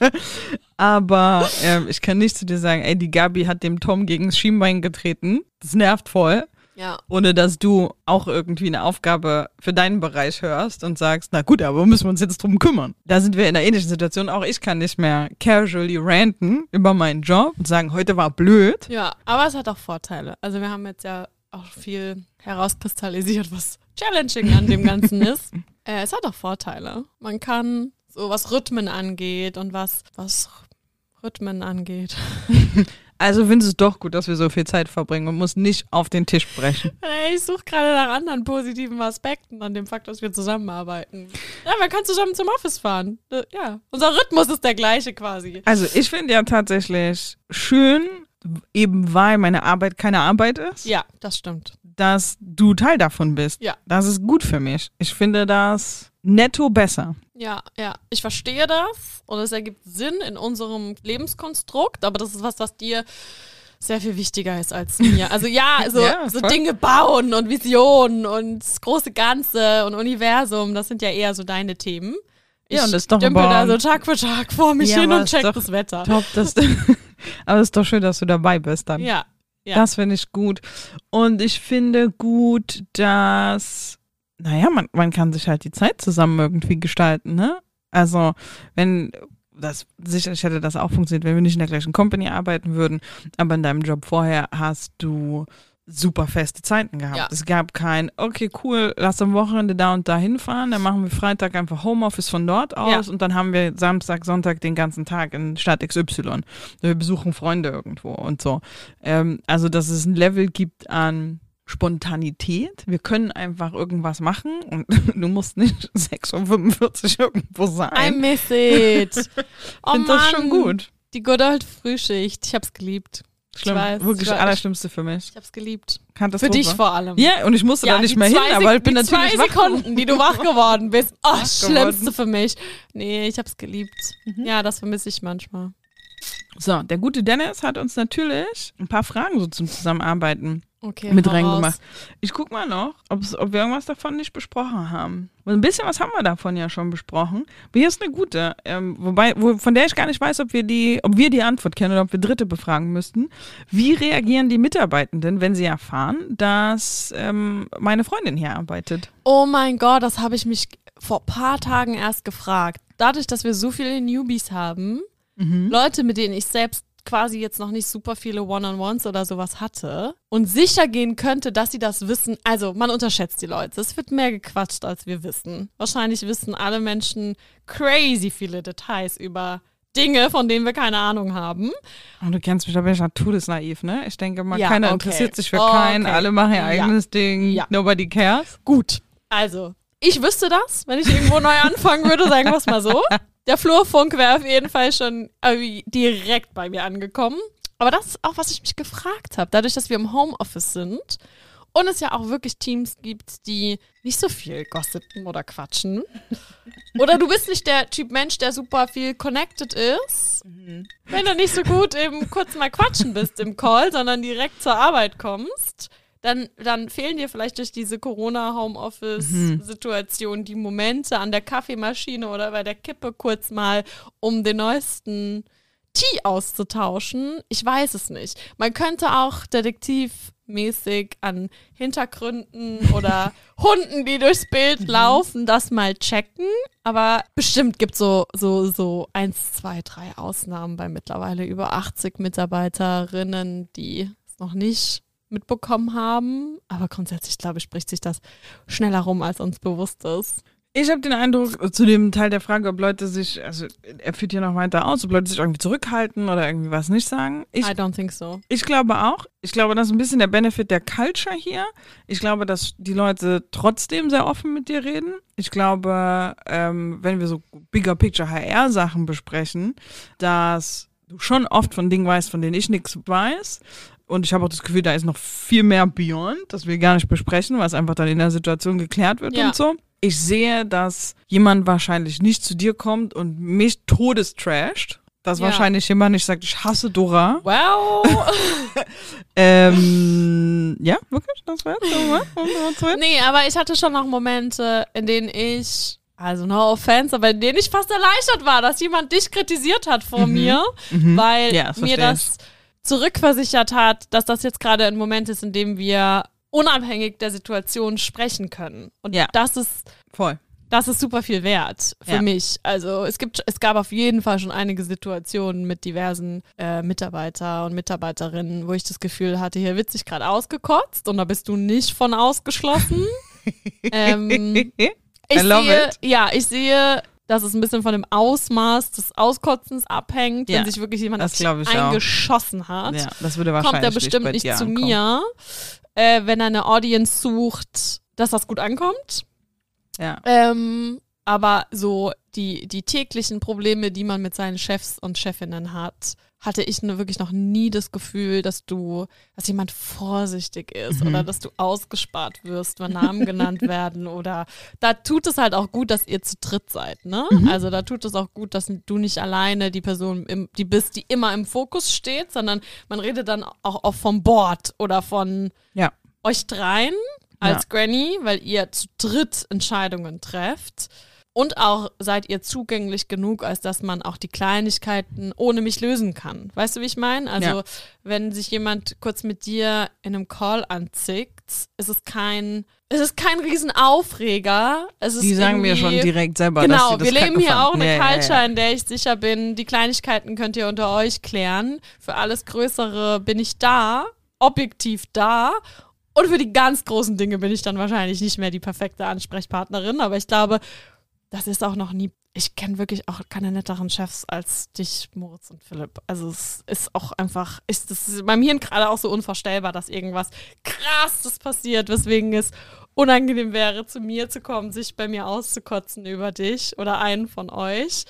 Speaker 1: Aber ähm, ich kann nicht zu dir sagen, ey, die Gabi hat dem Tom gegen das Schienbein getreten. Das nervt voll.
Speaker 2: Ja.
Speaker 1: ohne dass du auch irgendwie eine Aufgabe für deinen Bereich hörst und sagst, na gut, aber müssen wir uns jetzt drum kümmern. Da sind wir in einer ähnlichen Situation. Auch ich kann nicht mehr casually ranten über meinen Job und sagen, heute war blöd.
Speaker 2: Ja, aber es hat auch Vorteile. Also wir haben jetzt ja auch viel herauskristallisiert, was challenging an dem Ganzen ist. Äh, es hat auch Vorteile. Man kann so was Rhythmen angeht und was, was Rhythmen angeht.
Speaker 1: Also findest du es doch gut, dass wir so viel Zeit verbringen und muss nicht auf den Tisch brechen.
Speaker 2: Ich suche gerade nach anderen positiven Aspekten an dem Fakt, dass wir zusammenarbeiten. Ja, man kann zusammen zum Office fahren. Äh, Ja, unser Rhythmus ist der gleiche quasi.
Speaker 1: Also ich finde ja tatsächlich schön, eben weil meine Arbeit keine Arbeit ist,
Speaker 2: Ja, das stimmt.
Speaker 1: Dass du Teil davon bist.
Speaker 2: Ja.
Speaker 1: Das ist gut für mich. Ich finde das netto besser.
Speaker 2: Ja, ja, ich verstehe das und es ergibt Sinn in unserem Lebenskonstrukt, aber das ist was, was dir sehr viel wichtiger ist als mir. Also ja, so,
Speaker 1: Ja,
Speaker 2: so. Dinge bauen und Visionen und das große Ganze und Universum, das sind ja eher so deine Themen.
Speaker 1: Ja, und das ist doch
Speaker 2: dümpel da so Tag für Tag vor mich
Speaker 1: Ja,
Speaker 2: hin und check das Wetter.
Speaker 1: Top, dass aber es ist doch schön, dass du dabei bist dann.
Speaker 2: Ja, ja.
Speaker 1: Das finde ich gut. Und ich finde gut, dass, naja, man, man kann sich halt die Zeit zusammen irgendwie gestalten, ne? Also, wenn, das, sicherlich hätte das auch funktioniert, wenn wir nicht in der gleichen Company arbeiten würden, aber in deinem Job vorher hast du super feste Zeiten gehabt.
Speaker 2: Ja.
Speaker 1: Es gab kein, okay, cool, lass am Wochenende da und da hinfahren, dann machen wir Freitag einfach Homeoffice von dort aus
Speaker 2: Ja.
Speaker 1: und dann haben wir Samstag, Sonntag den ganzen Tag in Stadt XY. Wir besuchen Freunde irgendwo und so. Ähm, also, dass es ein Level gibt an Spontanität. Wir können einfach irgendwas machen und du musst nicht 6.45 Uhr irgendwo
Speaker 2: I
Speaker 1: sein.
Speaker 2: miss it.
Speaker 1: Ich
Speaker 2: oh
Speaker 1: finde das schon gut.
Speaker 2: Die good old Frühschicht. Ich hab's geliebt.
Speaker 1: Schlimm.
Speaker 2: Weiß,
Speaker 1: Wirklich. Allerschlimmste für mich.
Speaker 2: Ich hab's geliebt. Für
Speaker 1: Katastrophe.
Speaker 2: dich vor allem.
Speaker 1: Ja, und ich musste da nicht mehr hin, aber ich bin
Speaker 2: die
Speaker 1: natürlich
Speaker 2: zwei. Sekunden, die du wach geworden bist. Oh,
Speaker 1: Wach
Speaker 2: schlimmste
Speaker 1: geworden.
Speaker 2: für mich. Nee, ich hab's geliebt.
Speaker 1: Mhm.
Speaker 2: Ja, das vermisse ich manchmal.
Speaker 1: So, der gute Dennis hat uns natürlich ein paar Fragen so zum Zusammenarbeiten
Speaker 2: Okay,
Speaker 1: mit reingemacht. Ich guck mal noch, ob wir irgendwas davon nicht besprochen haben. Und ein bisschen was haben wir davon ja schon besprochen. Aber hier ist eine gute, ähm, wobei, wo, von der ich gar nicht weiß, ob wir die, ob wir die Antwort kennen oder ob wir Dritte befragen müssten. Wie reagieren die Mitarbeitenden, wenn sie erfahren, dass ähm, meine Freundin hier arbeitet?
Speaker 2: Oh mein Gott, das habe ich mich vor paar Tagen erst gefragt. Dadurch, dass wir so viele Newbies haben,
Speaker 1: Mhm.
Speaker 2: Leute, mit denen ich selbst quasi jetzt noch nicht super viele One-on-Ones oder sowas hatte und sicher gehen könnte, dass sie das wissen. Also, man unterschätzt die Leute. Es wird mehr gequatscht, als wir wissen. Wahrscheinlich wissen alle Menschen crazy viele Details über Dinge, von denen wir keine Ahnung haben.
Speaker 1: Und du kennst mich, da bin ich ja todesnaiv, ne? Ich denke mal,
Speaker 2: Ja,
Speaker 1: keiner
Speaker 2: okay.
Speaker 1: interessiert sich für
Speaker 2: Okay.
Speaker 1: keinen, alle machen ihr
Speaker 2: Ja.
Speaker 1: eigenes Ding,
Speaker 2: Ja.
Speaker 1: nobody cares.
Speaker 2: Gut. Also, ich wüsste das, wenn ich irgendwo neu anfangen würde, sagen wir es mal so. Der Flurfunk wäre auf jeden Fall schon äh, direkt bei mir angekommen. Aber das ist auch, was ich mich gefragt habe. Dadurch, dass wir im Homeoffice sind und es ja auch wirklich Teams gibt, die nicht so viel gossipen oder quatschen. Oder du bist nicht der Typ Mensch, der super viel connected ist. Wenn du nicht so gut eben kurz mal quatschen bist im Call, sondern direkt zur Arbeit kommst, dann, dann fehlen dir vielleicht durch diese Corona-Homeoffice-Situation die Momente an der Kaffeemaschine oder bei der Kippe kurz mal, um den neuesten Tee auszutauschen. Ich weiß es nicht. Man könnte auch detektivmäßig an Hintergründen oder Hunden, die durchs Bild laufen, das mal checken. Aber bestimmt gibt es so, so, so eins, zwei, drei Ausnahmen bei mittlerweile über 80 Mitarbeiterinnen, die es noch nicht mitbekommen haben. Aber grundsätzlich, glaube ich, spricht sich das schneller rum, als uns bewusst ist.
Speaker 1: Ich habe den Eindruck, äh, zu dem Teil der Frage, ob Leute sich, also er führt hier noch weiter aus, ob Leute sich irgendwie zurückhalten oder irgendwie was nicht sagen. Ich,
Speaker 2: I don't think so.
Speaker 1: ich glaube auch. Ich glaube, das ist ein bisschen der Benefit der Culture hier. Ich glaube, dass die Leute trotzdem sehr offen mit dir reden. Ich glaube, ähm, wenn wir so Bigger Picture HR-Sachen besprechen, dass du schon oft von Dingen weißt, von denen ich nichts weiß. Und ich habe auch das Gefühl, da ist noch viel mehr Beyond, das wir gar nicht besprechen, was einfach dann in der Situation geklärt wird
Speaker 2: Ja.
Speaker 1: und so. Ich sehe, dass jemand wahrscheinlich nicht zu dir kommt und mich todestrasht. Dass
Speaker 2: Ja.
Speaker 1: wahrscheinlich jemand nicht sagt, ich hasse Dora.
Speaker 2: Well,
Speaker 1: Ähm, ja, wirklich? Das war jetzt so,
Speaker 2: nee, aber ich hatte schon noch Momente, in denen ich, also no offense, aber in denen ich fast erleichtert war, dass jemand dich kritisiert hat vor mir, weil
Speaker 1: Ja, das
Speaker 2: mir das zurückversichert hat, dass das jetzt gerade ein Moment ist, in dem wir unabhängig der Situation sprechen können. Und
Speaker 1: Ja.
Speaker 2: das ist
Speaker 1: Voll.
Speaker 2: das ist super viel wert für
Speaker 1: Ja.
Speaker 2: mich. Also es gibt, es gab auf jeden Fall schon einige Situationen mit diversen äh, Mitarbeiter und Mitarbeiterinnen, wo ich das Gefühl hatte, hier wird sich gerade ausgekotzt und da bist du nicht von ausgeschlossen. ähm, ich sehe,
Speaker 1: it.
Speaker 2: ja, ich sehe, dass es ein bisschen von dem Ausmaß des Auskotzens abhängt,
Speaker 1: Ja,
Speaker 2: wenn sich wirklich jemand
Speaker 1: ich auch.
Speaker 2: eingeschossen hat
Speaker 1: Ja, das würde wahrscheinlich
Speaker 2: kommt er bestimmt nicht zu
Speaker 1: ankommen.
Speaker 2: mir, äh, wenn er eine Audience sucht, dass das gut ankommt.
Speaker 1: Ja.
Speaker 2: Ähm, aber so die, die täglichen Probleme, die man mit seinen Chefs und Chefinnen hat, hatte ich ne, wirklich noch nie das Gefühl, dass du, dass jemand vorsichtig ist
Speaker 1: Mhm.
Speaker 2: oder dass du ausgespart wirst, wenn Namen genannt werden oder da tut es halt auch gut, dass ihr zu dritt seid, ne?
Speaker 1: Mhm.
Speaker 2: Also da tut es auch gut, dass du nicht alleine die Person, im, die bist, die immer im Fokus steht, sondern man redet dann auch oft vom Board oder von
Speaker 1: Ja.
Speaker 2: euch dreien als
Speaker 1: Ja.
Speaker 2: Granny, weil ihr zu dritt Entscheidungen trefft. Und auch seid ihr zugänglich genug, als dass man auch die Kleinigkeiten ohne mich lösen kann. Weißt du, wie ich meine? Also,
Speaker 1: Ja.
Speaker 2: wenn sich jemand kurz mit dir in einem Call anzickt, ist es kein, es ist kein Riesenaufreger. Es ist
Speaker 1: Die sagen mir schon direkt selber, dass
Speaker 2: Genau,
Speaker 1: sie das
Speaker 2: wir leben hier auch
Speaker 1: fanden.
Speaker 2: eine
Speaker 1: Ja, ja,
Speaker 2: Culture,
Speaker 1: ja.
Speaker 2: in der ich sicher bin, die Kleinigkeiten könnt ihr unter euch klären. Für alles Größere bin ich da, objektiv da. Und für die ganz großen Dinge bin ich dann wahrscheinlich nicht mehr die perfekte Ansprechpartnerin. Aber ich glaube, das ist auch noch nie. Ich kenne wirklich auch keine netteren Chefs als dich, Moritz und Philipp. Also es ist auch einfach, ist das ist beim Hirn gerade auch so unvorstellbar, dass irgendwas krasses passiert, weswegen es unangenehm wäre, zu mir zu kommen, sich bei mir auszukotzen über dich oder einen von euch.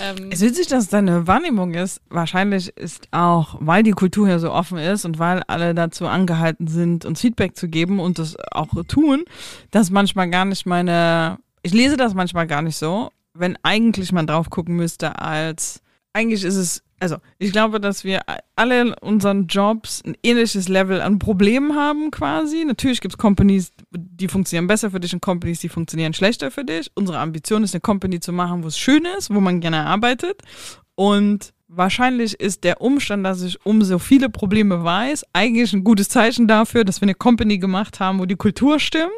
Speaker 2: Ähm,
Speaker 1: Es ist witzig, dass deine Wahrnehmung ist. Wahrscheinlich ist auch, weil die Kultur hier so offen ist und weil alle dazu angehalten sind, uns Feedback zu geben und das auch tun, dass manchmal gar nicht meine, ich lese das manchmal gar nicht so, wenn eigentlich man drauf gucken müsste als, eigentlich ist es, also ich glaube, dass wir alle in unseren Jobs ein ähnliches Level an Problemen haben quasi. Natürlich gibt es Companies, die funktionieren besser für dich und Companies, die funktionieren schlechter für dich. Unsere Ambition ist, eine Company zu machen, wo es schön ist, wo man gerne arbeitet. Und wahrscheinlich ist der Umstand, dass ich um so viele Probleme weiß, eigentlich ein gutes Zeichen dafür, dass wir eine Company gemacht haben, wo die Kultur stimmt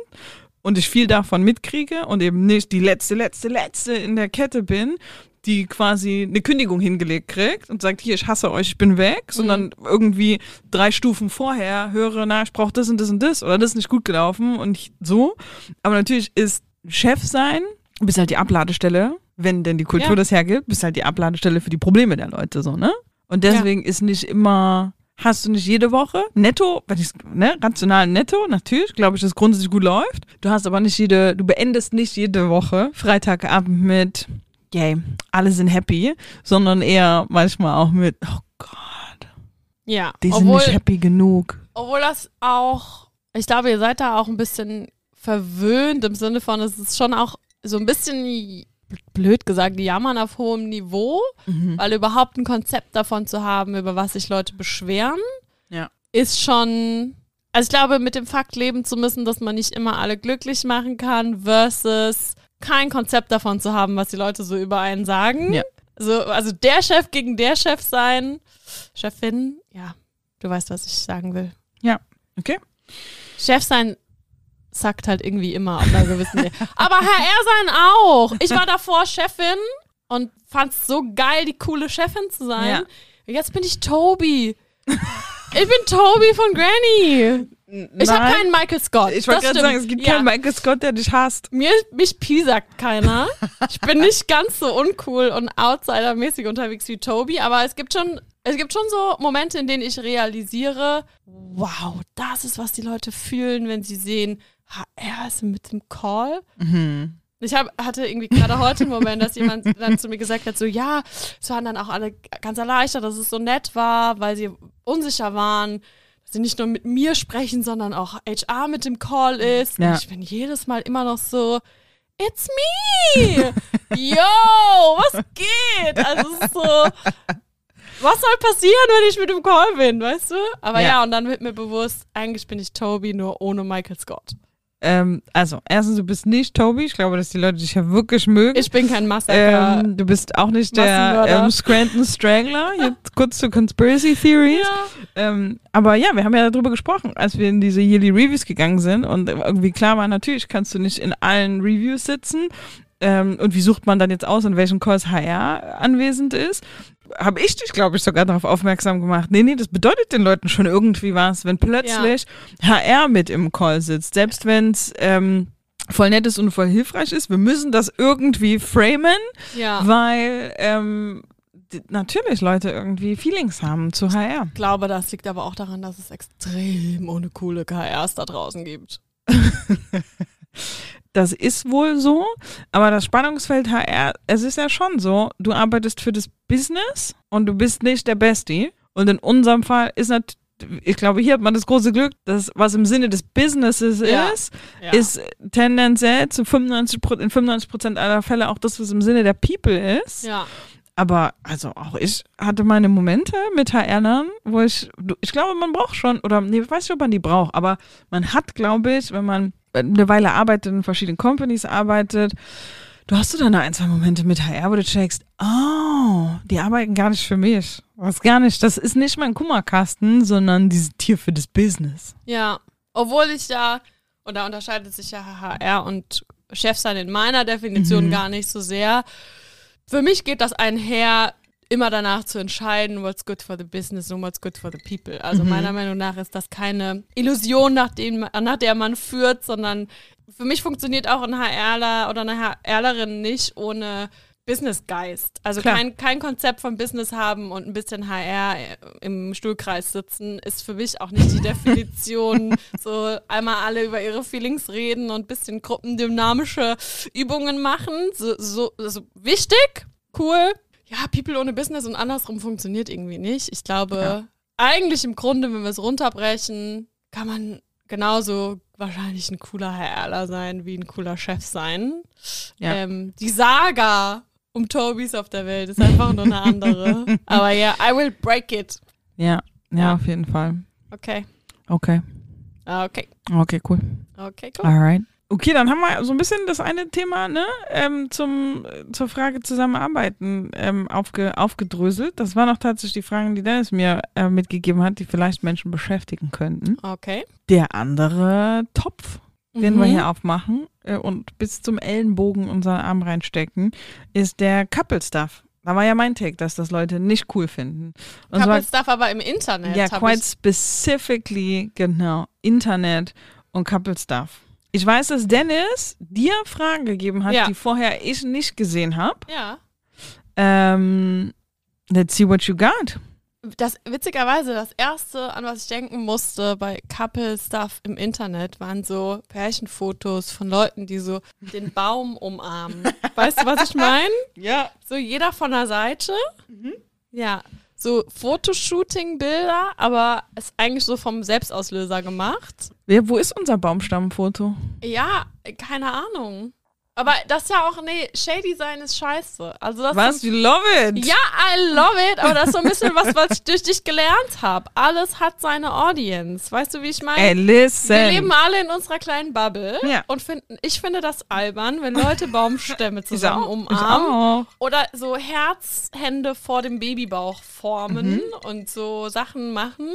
Speaker 1: und ich viel davon mitkriege und eben nicht die letzte, letzte, letzte in der Kette bin, die quasi eine Kündigung hingelegt kriegt und sagt, hier, ich hasse euch, ich bin weg, sondern irgendwie drei Stufen vorher höre, na, ich brauche das und das und das oder das ist nicht gut gelaufen und ich, so. Aber natürlich ist Chef sein, bist halt die Abladestelle, wenn denn die Kultur
Speaker 2: Ja.
Speaker 1: das hergibt, bist halt die Abladestelle für die Probleme der Leute, so, ne? Und deswegen ist nicht immer, hast du nicht jede Woche netto, wenn ich ne, rational netto, natürlich, glaube ich, dass es grundsätzlich gut läuft. Du hast aber nicht jede, du beendest nicht jede Woche Freitagabend mit, yay, alle sind happy, sondern eher manchmal auch mit, oh Gott,
Speaker 2: ja,
Speaker 1: die sind
Speaker 2: obwohl,
Speaker 1: nicht happy genug.
Speaker 2: obwohl das auch, ich glaube, ihr seid da auch ein bisschen verwöhnt im Sinne von, es ist schon auch so ein bisschen blöd gesagt, jammern auf hohem Niveau,
Speaker 1: Mhm.
Speaker 2: weil überhaupt ein Konzept davon zu haben, über was sich Leute beschweren,
Speaker 1: Ja.
Speaker 2: ist schon. Also ich glaube, mit dem Fakt leben zu müssen, dass man nicht immer alle glücklich machen kann, versus kein Konzept davon zu haben, was die Leute so über einen sagen.
Speaker 1: Ja.
Speaker 2: Also, also der Chef gegen der Chef sein, Chefin, ja, du weißt, was ich sagen will.
Speaker 1: Ja, okay.
Speaker 2: Chef sein sagt halt irgendwie immer auf einer gewissen Aber HR sein auch. Ich war davor Chefin und fand es so geil, die coole Chefin zu sein.
Speaker 1: Ja.
Speaker 2: Jetzt bin ich Toby. Ich bin Toby von Granny. Ich habe
Speaker 1: Nein.
Speaker 2: keinen Michael Scott.
Speaker 1: Ich wollte gerade sagen, es gibt
Speaker 2: ja.
Speaker 1: keinen Michael Scott, der dich hasst.
Speaker 2: Mir, mich piesackt keiner. Ich bin nicht ganz so uncool und outsidermäßig unterwegs wie Toby, aber es gibt schon, es gibt schon so Momente, in denen ich realisiere, wow, das ist, was die Leute fühlen, wenn sie sehen, HR ist mit dem Call. Ich hab, hatte irgendwie gerade heute einen Moment, dass jemand dann zu mir gesagt hat, so ja, es waren dann auch alle ganz erleichtert, dass es so nett war, weil sie unsicher waren, dass sie nicht nur mit mir sprechen, sondern auch HR mit dem Call ist.
Speaker 1: Ja.
Speaker 2: Ich bin jedes Mal immer noch so, it's me! Yo, was geht? Also es ist so, was soll passieren, wenn ich mit dem Call bin, weißt du? Aber
Speaker 1: Ja.
Speaker 2: ja, und dann wird mir bewusst, eigentlich bin ich Toby, nur ohne Michael Scott.
Speaker 1: Ähm, also, erstens, du bist nicht Toby. Ich glaube, dass die Leute dich ja wirklich mögen.
Speaker 2: Ich bin kein Massaker.
Speaker 1: ähm, du bist auch nicht der ähm, Scranton Strangler. Jetzt kurz zu Conspiracy Theories.
Speaker 2: ja.
Speaker 1: Ähm, aber ja, wir haben ja darüber gesprochen, als wir in diese Yearly Reviews gegangen sind und irgendwie klar war, natürlich kannst du nicht in allen Reviews sitzen. Ähm, und wie sucht man dann jetzt aus, in welchem Kurs HR anwesend ist? Habe ich dich, glaube ich, sogar darauf aufmerksam gemacht. Nee, nee, das bedeutet den Leuten schon irgendwie was, wenn plötzlich HR mit im Call sitzt. Selbst wenn es ähm, voll nett ist und voll hilfreich ist, wir müssen das irgendwie framen,
Speaker 2: ja.
Speaker 1: weil ähm, natürlich Leute irgendwie Feelings haben zu HR.
Speaker 2: Ich glaube, das liegt aber auch daran, dass es extrem ohne coole KRs da draußen gibt.
Speaker 1: Das ist wohl so, aber das Spannungsfeld HR, es ist ja schon so, du arbeitest für das Business und du bist nicht der Bestie. Und in unserem Fall ist natürlich, ich glaube, hier hat man das große Glück, dass was im Sinne des Businesses
Speaker 2: Ja.
Speaker 1: ist,
Speaker 2: Ja.
Speaker 1: ist tendenziell zu 95% in 95 Prozent aller Fälle auch das, was im Sinne der People ist.
Speaker 2: ja.
Speaker 1: Aber also auch ich hatte meine Momente mit HR-Lern, wo ich, ich glaube, man braucht schon, oder nee, ich weiß nicht, ob man die braucht, aber man hat, glaube ich, wenn man eine Weile arbeitet, in verschiedenen Companies arbeitet, du hast du dann ein, zwei Momente mit HR, wo du checkst, oh, die arbeiten gar nicht für mich. Was gar nicht, das ist nicht mein Kummerkasten, sondern die sind hier für das Business.
Speaker 2: Ja, obwohl ich da, und da unterscheidet sich ja HR und Chefsein in meiner Definition gar nicht so sehr. Für mich geht das einher, immer danach zu entscheiden, what's good for the business und what's good for the people. Also meiner Meinung nach ist das keine Illusion, nach, dem, nach der man führt, sondern für mich funktioniert auch ein HRler oder eine HRlerin nicht ohne Businessgeist. Also
Speaker 1: Klar.
Speaker 2: kein, kein Konzept von Business haben und ein bisschen HR im Stuhlkreis sitzen, ist für mich auch nicht die Definition. so einmal alle über ihre Feelings reden und ein bisschen gruppendynamische Übungen machen. So, so, so wichtig, cool. Ja, People ohne Business und andersrum funktioniert irgendwie nicht. Ich glaube, eigentlich im Grunde, wenn wir es runterbrechen, kann man genauso wahrscheinlich ein cooler HRler sein wie ein cooler Chef sein.
Speaker 1: Ja.
Speaker 2: Ähm, die Saga um Tobys auf der Welt ist einfach nur eine andere. Aber ja, I will break it.
Speaker 1: Ja, ja,
Speaker 2: Ja.
Speaker 1: auf jeden Fall.
Speaker 2: Okay.
Speaker 1: Okay,
Speaker 2: Ah, Okay.
Speaker 1: okay, cool.
Speaker 2: Okay, cool.
Speaker 1: Alright. Okay, dann haben wir so ein bisschen das eine Thema ne, ähm, zum, zur Frage Zusammenarbeiten ähm, aufge, aufgedröselt. Das waren auch tatsächlich die Fragen, die Dennis mir äh, mitgegeben hat, die vielleicht Menschen beschäftigen könnten.
Speaker 2: Okay.
Speaker 1: Der andere Topf, den wir
Speaker 2: Mhm.
Speaker 1: hier aufmachen äh, und bis zum Ellenbogen unseren Arm reinstecken, ist der Couple Stuff. Da war ja mein Take, dass das Leute nicht cool finden. Und
Speaker 2: Couple Stuff aber im Internet.
Speaker 1: ja, quite specifically, genau, Internet und Couple Stuff. Ich weiß, dass Dennis dir Fragen gegeben hat,
Speaker 2: Ja.
Speaker 1: die vorher ich nicht gesehen habe.
Speaker 2: Ja.
Speaker 1: Ähm, let's see what you got.
Speaker 2: Das witzigerweise, das erste, an was ich denken musste bei Couple Stuff im Internet, waren so Pärchenfotos von Leuten, die so den Baum umarmen. weißt du, was ich meine?
Speaker 1: Ja.
Speaker 2: So jeder von der Seite.
Speaker 1: Mhm.
Speaker 2: Ja. So Fotoshooting-Bilder, aber ist eigentlich so vom Selbstauslöser gemacht.
Speaker 1: Wer, wo ist unser Baumstammfoto?
Speaker 2: Ja, keine Ahnung. Aber das ist ja auch, nee, Shady sein ist scheiße. Also das
Speaker 1: Was? You love it.
Speaker 2: Ja, I love it, aber das ist so ein bisschen was, was ich durch dich gelernt habe. Alles hat seine Audience. Weißt du, wie ich meine?
Speaker 1: Ey, listen.
Speaker 2: Wir leben alle in unserer kleinen Bubble
Speaker 1: Ja.
Speaker 2: und finden, ich finde das albern, wenn Leute Baumstämme zusammen umarmen oder so Herzhände vor dem Babybauch formen
Speaker 1: Mhm.
Speaker 2: und so Sachen machen.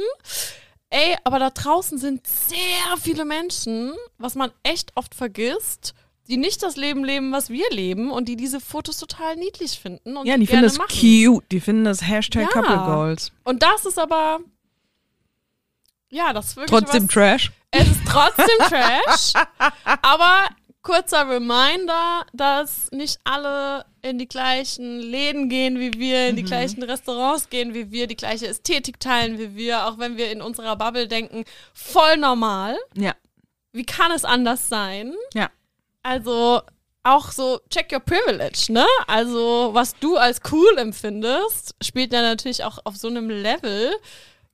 Speaker 2: Ey, aber da draußen sind sehr viele Menschen, was man echt oft vergisst, die nicht das Leben leben, was wir leben und die diese Fotos total niedlich finden und
Speaker 1: Ja,
Speaker 2: die
Speaker 1: die finden das
Speaker 2: machen.
Speaker 1: cute. Die finden das Hashtag
Speaker 2: Ja.
Speaker 1: Couple Goals.
Speaker 2: Und das ist aber ja, das ist wirklich
Speaker 1: Trotzdem
Speaker 2: was,
Speaker 1: Trash.
Speaker 2: Es ist trotzdem Trash, aber kurzer Reminder, dass nicht alle in die gleichen Läden gehen wie wir, in die gleichen Restaurants gehen wie wir, die gleiche Ästhetik teilen wie wir, auch wenn wir in unserer Bubble denken, voll normal.
Speaker 1: Ja.
Speaker 2: Wie kann es anders sein?
Speaker 1: Ja.
Speaker 2: Also auch so check your privilege, ne? Also was du als cool empfindest, spielt ja natürlich auch auf so einem Level.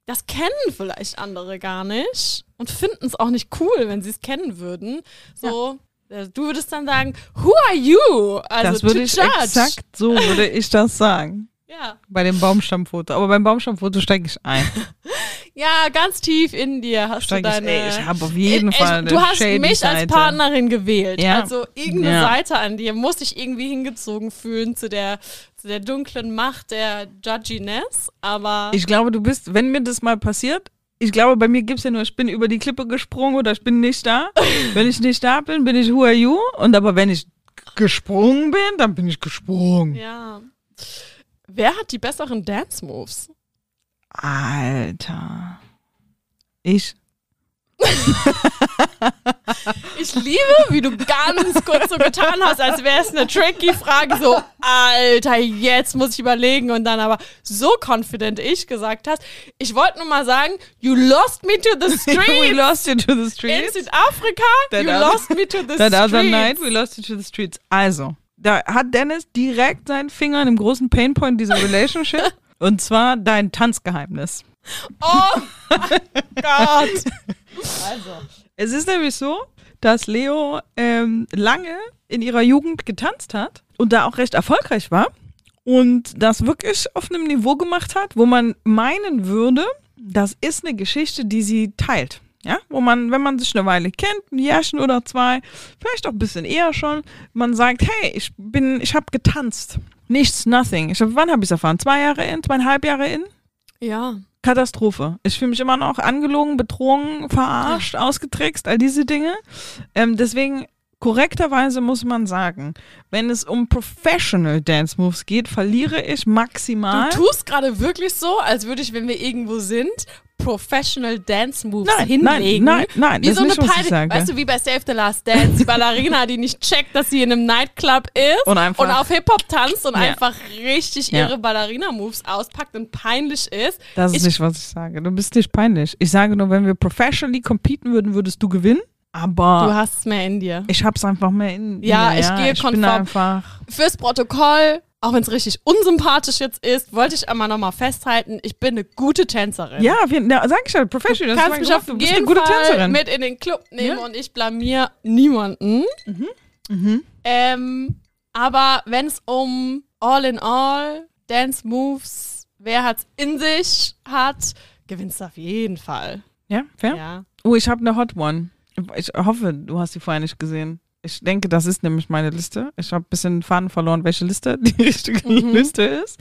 Speaker 2: Das kennen vielleicht andere gar nicht und finden es auch nicht cool, wenn sie es kennen würden. So, äh, du würdest dann sagen, who are you? Also
Speaker 1: das würde ich
Speaker 2: judge.
Speaker 1: exakt so würde ich das sagen.
Speaker 2: Ja.
Speaker 1: Bei dem Baumstammfoto. Aber beim Baumstammfoto steige ich ein.
Speaker 2: Ja, ganz tief in dir hast
Speaker 1: Steig
Speaker 2: du deine.
Speaker 1: ey, ich habe auf jeden
Speaker 2: Ich-
Speaker 1: Fall
Speaker 2: du
Speaker 1: eine
Speaker 2: hast
Speaker 1: shady
Speaker 2: mich als
Speaker 1: Seite.
Speaker 2: Partnerin gewählt.
Speaker 1: Ja.
Speaker 2: Also irgendeine
Speaker 1: Ja.
Speaker 2: Seite an dir muss ich irgendwie hingezogen fühlen zu der, zu der dunklen Macht der Judginess. Aber
Speaker 1: Ich glaube, du bist, wenn mir das mal passiert, ich glaube, bei mir gibt es ja nur, ich bin über die Klippe gesprungen oder ich bin nicht da. wenn ich nicht da bin, bin ich who are you? Und aber wenn ich gesprungen bin, dann bin ich gesprungen.
Speaker 2: ja. Wer hat die besseren Dance Moves?
Speaker 1: Alter. Ich.
Speaker 2: Ich liebe, wie du ganz kurz so getan hast, als wäre es eine tricky Frage. So, Alter, jetzt muss ich überlegen. Und dann aber so confident ich gesagt hast. Ich wollte nur mal sagen, you lost me to the
Speaker 1: we
Speaker 2: streets.
Speaker 1: lost you to the
Speaker 2: In
Speaker 1: streets.
Speaker 2: Südafrika,
Speaker 1: That
Speaker 2: you
Speaker 1: other-
Speaker 2: lost me to the
Speaker 1: That
Speaker 2: streets.
Speaker 1: other night, we lost you to the streets. Also, da hat Dennis direkt seinen Finger in dem großen Painpoint dieser Relationship. und zwar dein Tanzgeheimnis.
Speaker 2: Oh mein Gott. Also.
Speaker 1: Es ist nämlich so, dass Leo ähm, lange in ihrer Jugend getanzt hat und da auch recht erfolgreich war und das wirklich auf einem Niveau gemacht hat, wo man meinen würde, das ist eine Geschichte, die sie teilt. Ja, wo man, wenn man sich eine Weile kennt, ein Jährchen oder zwei, vielleicht auch ein bisschen eher schon, man sagt, hey, ich bin, ich habe getanzt. Nichts, nothing. Ich hab, wann habe ich es erfahren? Zwei Jahre in, zweieinhalb Jahre in?
Speaker 2: Ja.
Speaker 1: Katastrophe. Ich fühle mich immer noch angelogen, betrogen, verarscht, ausgetrickst, all diese Dinge. Ähm, deswegen, korrekterweise muss man sagen, wenn es um Professional Dance Moves geht, verliere ich maximal.
Speaker 2: Du tust gerade wirklich so, als würde ich, wenn wir irgendwo sind, Professional Dance Moves
Speaker 1: Nein,
Speaker 2: hinlegen.
Speaker 1: nein, nein, nein,
Speaker 2: wie
Speaker 1: das
Speaker 2: so eine
Speaker 1: sage.
Speaker 2: Weißt du, wie bei Save the Last Dance, die Ballerina, die nicht checkt, dass sie in einem Nightclub ist
Speaker 1: Und einfach-
Speaker 2: auf Hip-Hop tanzt und
Speaker 1: Ja.
Speaker 2: einfach richtig
Speaker 1: Ja.
Speaker 2: ihre Ballerina-Moves auspackt und peinlich ist.
Speaker 1: das ist
Speaker 2: ich,
Speaker 1: nicht, was ich sage. Du bist nicht peinlich. Ich sage nur, wenn wir professionally competen würden, würdest du gewinnen. Aber
Speaker 2: Du hast es mehr in dir.
Speaker 1: ich hab's einfach mehr in
Speaker 2: Ja,
Speaker 1: mir,
Speaker 2: ich gehe
Speaker 1: ich bin
Speaker 2: konform.
Speaker 1: einfach.
Speaker 2: Fürs Protokoll, auch wenn es richtig unsympathisch jetzt ist, wollte ich einmal nochmal festhalten, ich bin eine gute Tänzerin.
Speaker 1: Ja, auf jeden, ja sag ich ja, professional.
Speaker 2: Du kannst mich auf
Speaker 1: Beruf. du bist
Speaker 2: jeden
Speaker 1: eine gute
Speaker 2: Fall
Speaker 1: Tänzerin.
Speaker 2: mit in den Club nehmen
Speaker 1: Ja.
Speaker 2: und ich blamier niemanden.
Speaker 1: Mhm.
Speaker 2: Ähm, aber wenn es um All in All, Dance Moves, wer hat's in sich hat, gewinnst du auf jeden Fall.
Speaker 1: Ja, fair?
Speaker 2: Ja.
Speaker 1: Oh, ich habe eine Hot One. Ich hoffe, du hast sie vorher nicht gesehen. Ich denke, das ist nämlich meine Liste. Ich habe ein bisschen Faden verloren, welche Liste die richtige
Speaker 2: Mhm.
Speaker 1: Liste ist.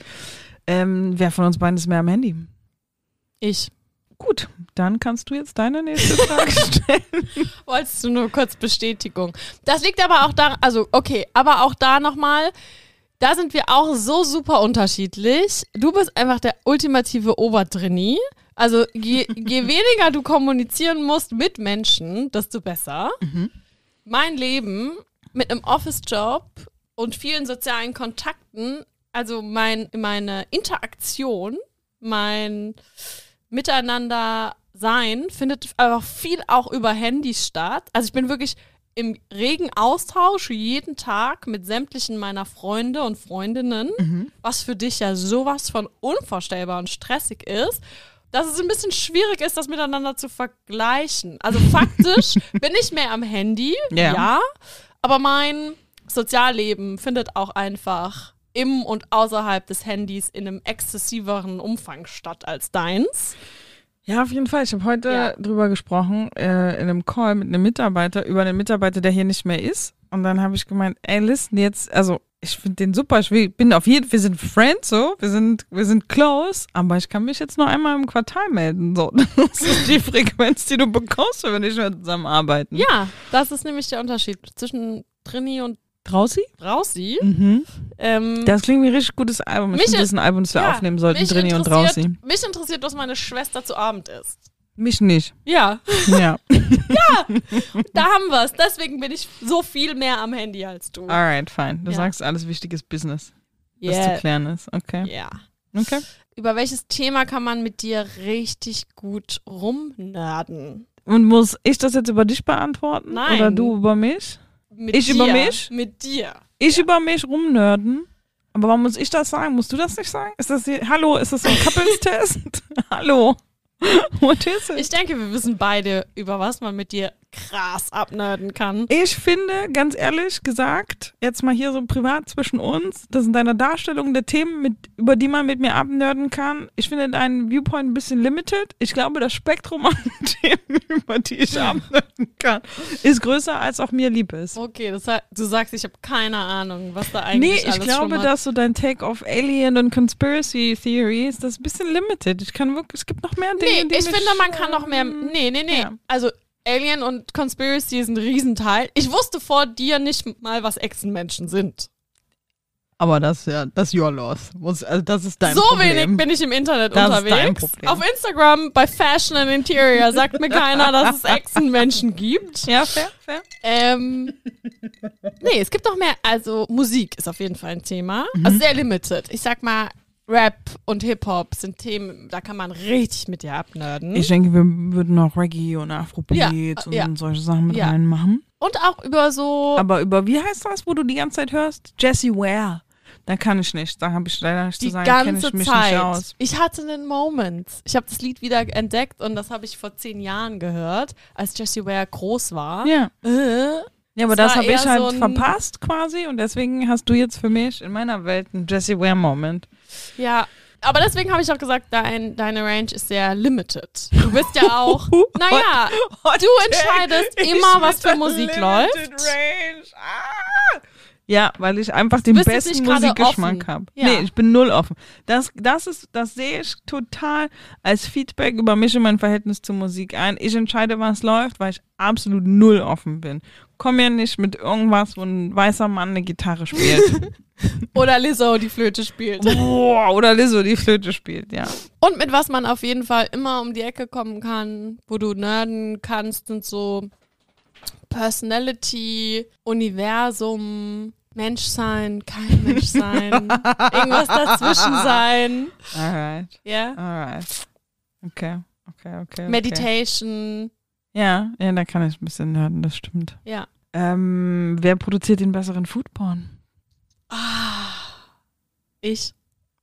Speaker 1: Ähm, wer von uns beiden ist mehr am Handy?
Speaker 2: Ich.
Speaker 1: Gut, dann kannst du jetzt deine nächste Frage stellen.
Speaker 2: Wolltest du nur kurz Bestätigung. Das liegt aber auch da, also okay, aber auch da nochmal, da sind wir auch so super unterschiedlich. Du bist einfach der ultimative Obertrainee. Also je, je weniger du kommunizieren musst mit Menschen, desto besser. Mein Leben mit einem Office-Job und vielen sozialen Kontakten, also mein, meine Interaktion, mein Miteinander sein, findet aber viel auch über Handys statt. Also ich bin wirklich im regen Austausch jeden Tag mit sämtlichen meiner Freunde und Freundinnen, was für dich ja sowas von unvorstellbar und stressig ist, dass es ein bisschen schwierig ist, das miteinander zu vergleichen. Also faktisch bin ich mehr am Handy,
Speaker 1: Ja.
Speaker 2: ja, aber mein Sozialleben findet auch einfach im und außerhalb des Handys in einem exzessiveren Umfang statt als deins.
Speaker 1: Ja, auf jeden Fall. Ich habe heute
Speaker 2: Ja.
Speaker 1: drüber gesprochen, äh, in einem Call mit einem Mitarbeiter, über einen Mitarbeiter, der hier nicht mehr ist. Und dann habe ich gemeint, ey, listen, jetzt, also ich finde den super. Ich bin auf jeden wir sind Friends, so, wir sind, wir sind close, aber ich kann mich jetzt nur einmal im Quartal melden. So. Das ist die Frequenz, die du bekommst, wenn wir nicht mehr zusammenarbeiten.
Speaker 2: Ja, das ist nämlich der Unterschied zwischen Trini und
Speaker 1: Draußen?
Speaker 2: Drausi.
Speaker 1: Mhm.
Speaker 2: Ähm,
Speaker 1: Das klingt wie ein richtig gutes Album. Ich finde, das ist ein Album, das wir
Speaker 2: ja,
Speaker 1: aufnehmen sollten, Drini und Draußen.
Speaker 2: Mich interessiert, was meine Schwester zu Abend isst.
Speaker 1: Mich nicht.
Speaker 2: Ja,
Speaker 1: Ja.
Speaker 2: da haben wir es. Deswegen bin ich so viel mehr am Handy als du.
Speaker 1: Alright, fine. Du
Speaker 2: Ja.
Speaker 1: sagst, alles wichtiges Business, das
Speaker 2: Yeah.
Speaker 1: zu klären ist. Okay.
Speaker 2: Ja.
Speaker 1: Okay.
Speaker 2: Über welches Thema kann man mit dir richtig gut rumnerden?
Speaker 1: Und muss ich das jetzt über dich beantworten?
Speaker 2: Nein.
Speaker 1: Oder du über mich?
Speaker 2: Mit
Speaker 1: Ich
Speaker 2: dir.
Speaker 1: über mich?
Speaker 2: Mit dir.
Speaker 1: Ich über mich rumnörden? Aber warum muss ich das sagen? Musst du das nicht sagen? Ist das hier, hallo, ist das so ein Couples-Test? hallo. What is it?
Speaker 2: Ich denke, wir wissen beide, über was man mit dir krass abnerden kann.
Speaker 1: Ich finde, ganz ehrlich gesagt, jetzt mal hier so privat zwischen uns, das sind deine Darstellungen der Themen, mit, über die man mit mir abnörden kann. Ich finde deinen Viewpoint ein bisschen limited. Ich glaube, das Spektrum an Themen, über die ich abnörden kann, ist größer, als auch mir lieb ist.
Speaker 2: Okay, das heißt, du sagst, ich habe keine Ahnung, was da eigentlich
Speaker 1: Nee, ich glaube, dass so dein Take auf Alien und Conspiracy Theories, das ist ein bisschen limited. Ich kann wirklich, es gibt noch mehr Dinge,
Speaker 2: Nee,
Speaker 1: die
Speaker 2: ich finde, man kann noch mehr.
Speaker 1: ähm,
Speaker 2: Nee, nee, nee.
Speaker 1: ja.
Speaker 2: Also, Alien und Conspiracy ist ein Riesenteil. Ich wusste vor dir nicht mal, was Echsenmenschen sind.
Speaker 1: Aber das ja, das ist your loss. Also das ist dein
Speaker 2: so
Speaker 1: Problem.
Speaker 2: wenig bin ich im Internet
Speaker 1: Das ist
Speaker 2: unterwegs.
Speaker 1: dein Problem.
Speaker 2: Auf Instagram bei Fashion and Interior sagt mir keiner, dass es Echsenmenschen gibt.
Speaker 1: Ja, fair, fair.
Speaker 2: Ähm, nee, es gibt noch mehr. Also Musik ist auf jeden Fall ein Thema.
Speaker 1: Mhm.
Speaker 2: Also sehr limited. Ich sag mal, Rap und Hip-Hop sind Themen, da kann man richtig mit dir abnörden.
Speaker 1: Ich denke, wir würden noch Reggae und Afrobeat
Speaker 2: Ja,
Speaker 1: und
Speaker 2: ja.
Speaker 1: solche Sachen mit
Speaker 2: Ja.
Speaker 1: reinmachen.
Speaker 2: und auch über so.
Speaker 1: Aber über, wie heißt das, wo du die ganze Zeit hörst? Jesse Ware. Da kann ich nicht. Da habe ich leider nicht
Speaker 2: die
Speaker 1: zu sagen, kenne
Speaker 2: ganze
Speaker 1: ich mich
Speaker 2: Zeit.
Speaker 1: nicht aus.
Speaker 2: Ich hatte einen Moment. Ich habe das Lied wieder entdeckt und das habe ich vor zehn Jahren gehört, als Jessie Ware groß war.
Speaker 1: Ja.
Speaker 2: Äh,
Speaker 1: Ja, aber
Speaker 2: Das
Speaker 1: das habe ich halt
Speaker 2: so
Speaker 1: verpasst quasi und deswegen hast du jetzt für mich in meiner Welt einen Jesse Ware Moment.
Speaker 2: ja. Aber deswegen habe ich auch gesagt, dein, deine Range ist sehr limited. Du bist ja auch, naja, du entscheidest immer, was für Musik läuft.
Speaker 1: Range. Ah! Ja, weil ich einfach den besten Musikgeschmack habe.
Speaker 2: Ja.
Speaker 1: Nee, ich bin null offen. Das, das ist, das sehe ich total als Feedback über mich und mein Verhältnis zur Musik ein. Ich entscheide, was läuft, weil ich absolut null offen bin. Komm ja nicht mit irgendwas, wo ein weißer Mann eine Gitarre spielt.
Speaker 2: Oder Lizzo, die Flöte spielt.
Speaker 1: Boah, oder Lizzo, die Flöte spielt, ja.
Speaker 2: Und mit was man auf jeden Fall immer um die Ecke kommen kann, wo du nerden kannst, sind so Personality, Universum, Menschsein, kein Menschsein, irgendwas dazwischen sein.
Speaker 1: Alright,
Speaker 2: Ja.
Speaker 1: alright. Okay, okay, okay. okay.
Speaker 2: Meditation.
Speaker 1: Ja, ja, da kann ich ein bisschen hören, das stimmt.
Speaker 2: Ja.
Speaker 1: Ähm, wer produziert den besseren Foodporn?
Speaker 2: Ich.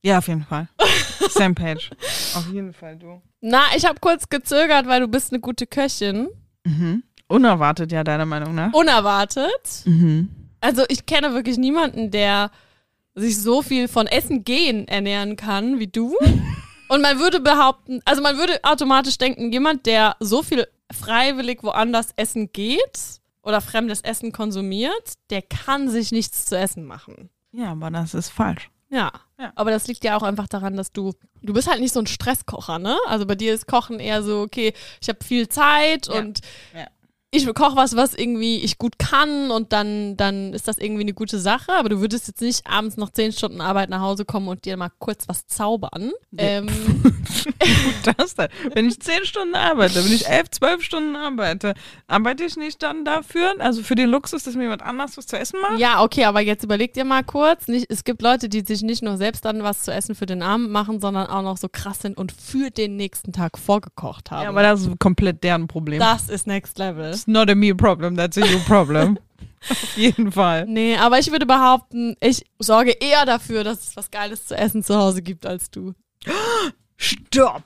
Speaker 1: Ja, auf jeden Fall. Sam Page. Auf jeden Fall, du.
Speaker 2: Na, ich habe kurz gezögert, weil du bist eine gute Köchin.
Speaker 1: Mhm. Unerwartet, ja, deiner Meinung nach.
Speaker 2: Unerwartet.
Speaker 1: Mhm.
Speaker 2: Also ich kenne wirklich niemanden, der sich so viel von Essen gehen ernähren kann wie du. Und man würde behaupten, also man würde automatisch denken, jemand, der so viel freiwillig woanders essen geht oder fremdes Essen konsumiert, der kann sich nichts zu essen machen.
Speaker 1: Ja, aber das ist falsch.
Speaker 2: Ja.
Speaker 1: Ja.
Speaker 2: Aber das liegt ja auch einfach daran, dass du, du bist halt nicht so ein Stresskocher, ne? Also bei dir ist Kochen eher so, okay, ich habe viel Zeit
Speaker 1: Ja.
Speaker 2: und
Speaker 1: Ja.
Speaker 2: Ich koche was, was irgendwie ich gut kann und dann, dann ist das irgendwie eine gute Sache. Aber du würdest jetzt nicht abends nach zehn Stunden Arbeit nach Hause kommen und dir mal kurz was zaubern. Ähm,
Speaker 1: Gut, das denn. Wenn ich zehn Stunden arbeite, wenn ich elf, zwölf Stunden arbeite, arbeite ich nicht dann dafür, also für den Luxus, dass mir jemand anders was zu essen macht?
Speaker 2: ja, okay, aber jetzt überleg dir mal kurz. Nicht, es gibt Leute, die sich nicht nur selbst dann was zu essen für den Abend machen, sondern auch noch so krass sind und für den nächsten Tag vorgekocht haben.
Speaker 1: Ja, aber das ist komplett deren Problem.
Speaker 2: das ist Next Level.
Speaker 1: It's not a me problem, that's a you problem. Auf jeden Fall.
Speaker 2: Nee, aber ich würde behaupten, ich sorge eher dafür, dass es was Geiles zu essen zu Hause gibt als du.
Speaker 1: Stopp!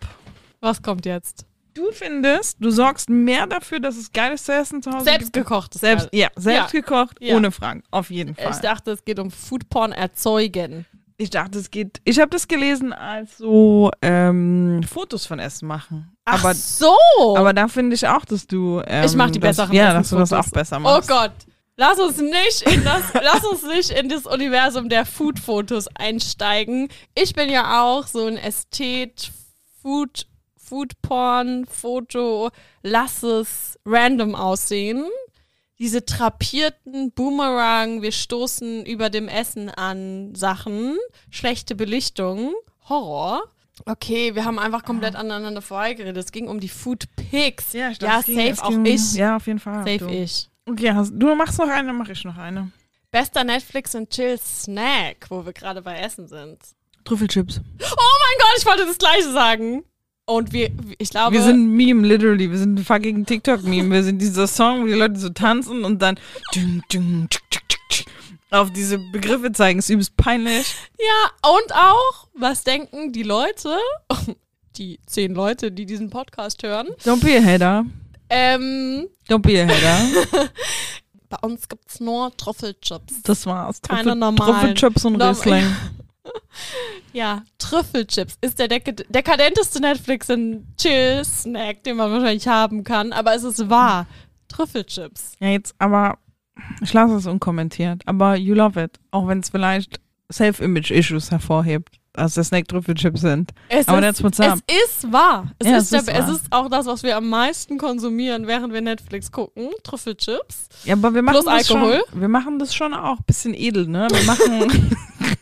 Speaker 2: Was kommt jetzt?
Speaker 1: Du findest, du sorgst mehr dafür, dass es geiles zu essen zu Hause
Speaker 2: Selbst
Speaker 1: gibt?
Speaker 2: gekocht.
Speaker 1: Selbst, ja, selbst
Speaker 2: Ja.
Speaker 1: gekocht,
Speaker 2: Ja.
Speaker 1: ohne Fragen. Auf jeden Fall.
Speaker 2: Ich dachte, es geht um Foodporn erzeugen.
Speaker 1: Ich dachte, es geht. Ich habe das gelesen als so ähm, Fotos von Essen machen.
Speaker 2: Ach
Speaker 1: aber,
Speaker 2: so!
Speaker 1: aber da finde ich auch, dass du. Ähm,
Speaker 2: Ich mach die
Speaker 1: das,
Speaker 2: besseren
Speaker 1: Ja, dass du das auch besser
Speaker 2: oh
Speaker 1: machst.
Speaker 2: Gott. Lass uns nicht in das, lass uns nicht in das Universum der Food-Fotos einsteigen. Ich bin ja auch so ein Ästhet, Food, Foodporn-Foto, lass es random aussehen. Diese trapierten Boomerang, wir stoßen über dem Essen an Sachen, schlechte Belichtung, Horror. Okay, wir haben einfach komplett aneinander vorbeigeredet. Es ging um die Food Pics.
Speaker 1: Ja, ich
Speaker 2: ja
Speaker 1: ging-
Speaker 2: safe auch
Speaker 1: ging-
Speaker 2: ich.
Speaker 1: Ja, auf jeden Fall.
Speaker 2: Safe
Speaker 1: du.
Speaker 2: ich.
Speaker 1: Okay, hast, du machst noch eine, dann mache ich noch eine.
Speaker 2: Bester Netflix und Chill Snack, wo wir gerade bei Essen sind.
Speaker 1: Trüffelchips.
Speaker 2: Oh mein Gott, ich wollte das gleiche sagen. Und wir, ich glaube,
Speaker 1: Wir sind ein Meme, literally. Wir sind ein fucking TikTok-Meme. Wir sind dieser Song, wo die Leute so tanzen und dann auf diese Begriffe zeigen. Ist übelst peinlich.
Speaker 2: ja, und auch, was denken die Leute, die zehn Leute, die diesen Podcast hören,
Speaker 1: Don't be a hater.
Speaker 2: Ähm,
Speaker 1: Don't be a hater.
Speaker 2: bei uns gibt's nur Trüffelchips.
Speaker 1: Das war's.
Speaker 2: Keine normalen.
Speaker 1: Trüffelchips und Riesling.
Speaker 2: Ja, Trüffelchips ist der dek dekadenteste Netflix-and-Chill-Snack, den man wahrscheinlich haben kann, aber es ist wahr. Trüffelchips.
Speaker 1: Ja, jetzt aber, ich lasse es unkommentiert, aber you love it. Auch wenn es vielleicht Self-Image-Issues hervorhebt, dass das Snack-Trüffelchips sind.
Speaker 2: Es
Speaker 1: Aber
Speaker 2: ist,
Speaker 1: that's what's up.
Speaker 2: Es ist wahr. Es,
Speaker 1: Ja,
Speaker 2: ist
Speaker 1: es ist
Speaker 2: der, es
Speaker 1: wahr.
Speaker 2: ist auch das, was wir am meisten konsumieren, während wir Netflix gucken. Trüffelchips.
Speaker 1: Ja, aber wir machen
Speaker 2: Plus
Speaker 1: das
Speaker 2: Alkohol?
Speaker 1: schon. Wir machen das schon auch ein bisschen edel, ne? Wir machen.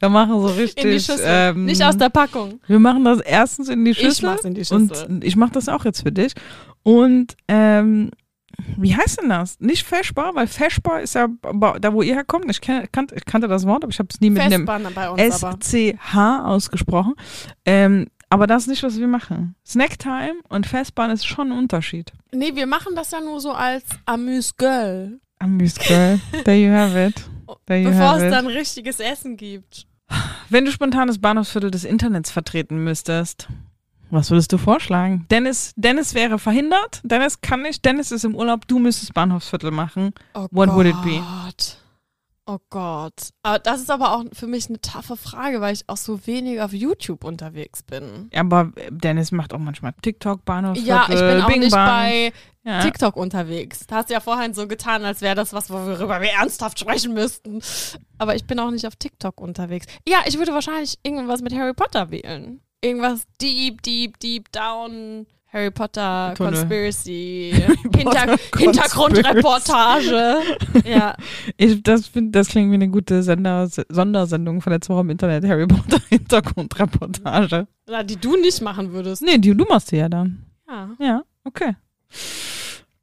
Speaker 1: wir machen so richtig.
Speaker 2: In die Schüssel.
Speaker 1: Ähm,
Speaker 2: Nicht aus der Packung.
Speaker 1: Wir machen das erstens in die
Speaker 2: Ich
Speaker 1: Schüssel.
Speaker 2: mach's in die Schüssel.
Speaker 1: Und ich mach das auch jetzt für dich. Und ähm, wie heißt denn das? Nicht Feschbar, weil Feschbar ist ja da, wo ihr herkommt. Ich, kenn, kannt, ich kannte das Wort, aber ich habe es nie mit einem
Speaker 2: uns aber.
Speaker 1: SCH ausgesprochen. Ähm, aber das ist nicht, was wir machen. Snacktime und Festbahn ist schon ein Unterschied.
Speaker 2: Nee, wir machen das ja nur so als Amüs-Girl.
Speaker 1: Amuse Girl. There you have it.
Speaker 2: Bevor es dann richtiges Essen gibt.
Speaker 1: Wenn du spontan das Bahnhofsviertel des Internets vertreten müsstest, was würdest du vorschlagen? Dennis, Dennis wäre verhindert. Dennis kann nicht. Dennis ist im Urlaub. Du müsstest Bahnhofsviertel machen.
Speaker 2: Oh
Speaker 1: What
Speaker 2: Gott.
Speaker 1: would it be?
Speaker 2: Oh Gott. Aber das ist aber auch für mich eine taffe Frage, weil ich auch so wenig auf YouTube unterwegs bin.
Speaker 1: Aber Dennis macht auch manchmal TikTok, Bahnhofsviertel,
Speaker 2: Ja, ich bin auch
Speaker 1: Bing
Speaker 2: nicht bei
Speaker 1: ja.
Speaker 2: TikTok unterwegs. Da hast du ja vorhin so getan, als wäre das was, worüber wir ernsthaft sprechen müssten. Aber ich bin auch nicht auf TikTok unterwegs. Ja, ich würde wahrscheinlich irgendwas mit Harry Potter wählen. Irgendwas deep, deep, deep down. Harry Potter
Speaker 1: Tunnel.
Speaker 2: Conspiracy. Hinter Hintergrundreportage. ja.
Speaker 1: Ich, das, find, das klingt wie eine gute Sender, Sondersendung von letzter Woche im Internet. Harry Potter Hintergrundreportage.
Speaker 2: Na, Die du nicht machen würdest.
Speaker 1: Nee, die, du machst die ja dann.
Speaker 2: Ja.
Speaker 1: Ja, okay.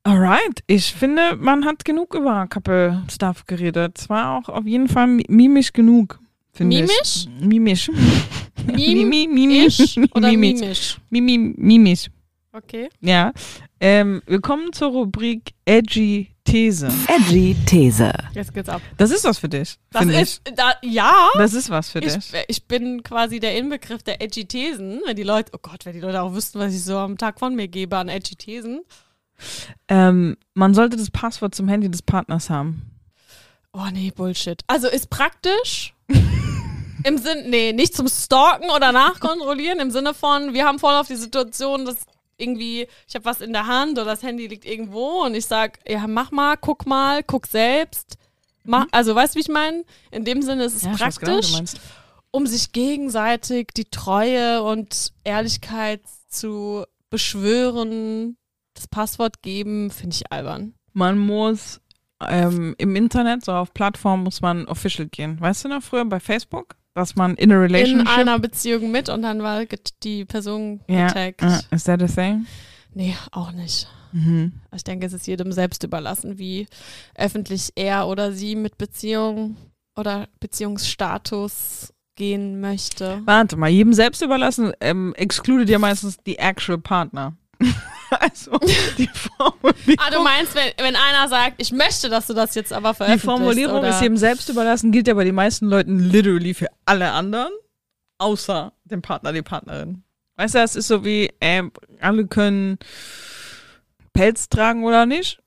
Speaker 1: Alright, ich finde, man hat genug über Couple-Stuff geredet. Es war auch auf jeden Fall mi- mimisch genug. finde
Speaker 2: Mimisch?
Speaker 1: Ich. Mimisch.
Speaker 2: Mim
Speaker 1: Mimi, mimisch.
Speaker 2: oder
Speaker 1: mimisch.
Speaker 2: mimisch?
Speaker 1: Mimi, mimisch.
Speaker 2: Okay.
Speaker 1: Ja. Ähm, willkommen zur Rubrik Edgy These.
Speaker 4: Edgy These.
Speaker 2: Jetzt geht's ab.
Speaker 1: Das ist was für dich.
Speaker 2: Das ist, da, ja.
Speaker 1: Das ist was für
Speaker 2: Ich,
Speaker 1: dich.
Speaker 2: ich bin quasi der Inbegriff der edgy Thesen. Wenn die Leute, oh Gott, wenn die Leute auch wüssten, was ich so am Tag von mir gebe an edgy Thesen.
Speaker 1: Ähm, man sollte das Passwort zum Handy des Partners haben.
Speaker 2: Oh nee, Bullshit. Also ist praktisch. Im Sinn, nee, nicht zum Stalken oder Nachkontrollieren, im Sinne von, wir haben voll auf die Situation, dass irgendwie, ich habe was in der Hand oder das Handy liegt irgendwo und ich sag, ja, mach mal, guck mal, guck selbst. Mach, also weißt du, wie ich meine? In dem Sinne ist es
Speaker 1: Mhm. weiß genau,
Speaker 2: praktisch. um sich gegenseitig die Treue und Ehrlichkeit zu beschwören, das Passwort geben, finde ich albern.
Speaker 1: Man muss ähm, im Internet, so auf Plattformen, muss man official gehen. Weißt du noch früher bei Facebook, dass man in a
Speaker 2: In
Speaker 1: relationship.
Speaker 2: einer Beziehung mit und dann war die Person getaggt.
Speaker 1: uh, is that a thing?
Speaker 2: Nee, auch nicht.
Speaker 1: Mhm.
Speaker 2: Ich denke, es ist jedem selbst überlassen, wie öffentlich er oder sie mit Beziehung oder Beziehungsstatus gehen möchte.
Speaker 1: Warte mal, jedem selbst überlassen, ähm, excluded ja meistens die actual Partner. Also die Formulierung,
Speaker 2: Ah, du meinst, wenn, wenn einer sagt, ich möchte, dass du das jetzt aber
Speaker 1: die
Speaker 2: veröffentlichst?
Speaker 1: Formulierung
Speaker 2: oder?
Speaker 1: ist jedem selbst überlassen, gilt ja bei den meisten Leuten literally für alle anderen, außer dem Partner, die Partnerin. Weißt du, es ist so wie, ähm, alle können Pelz tragen oder nicht.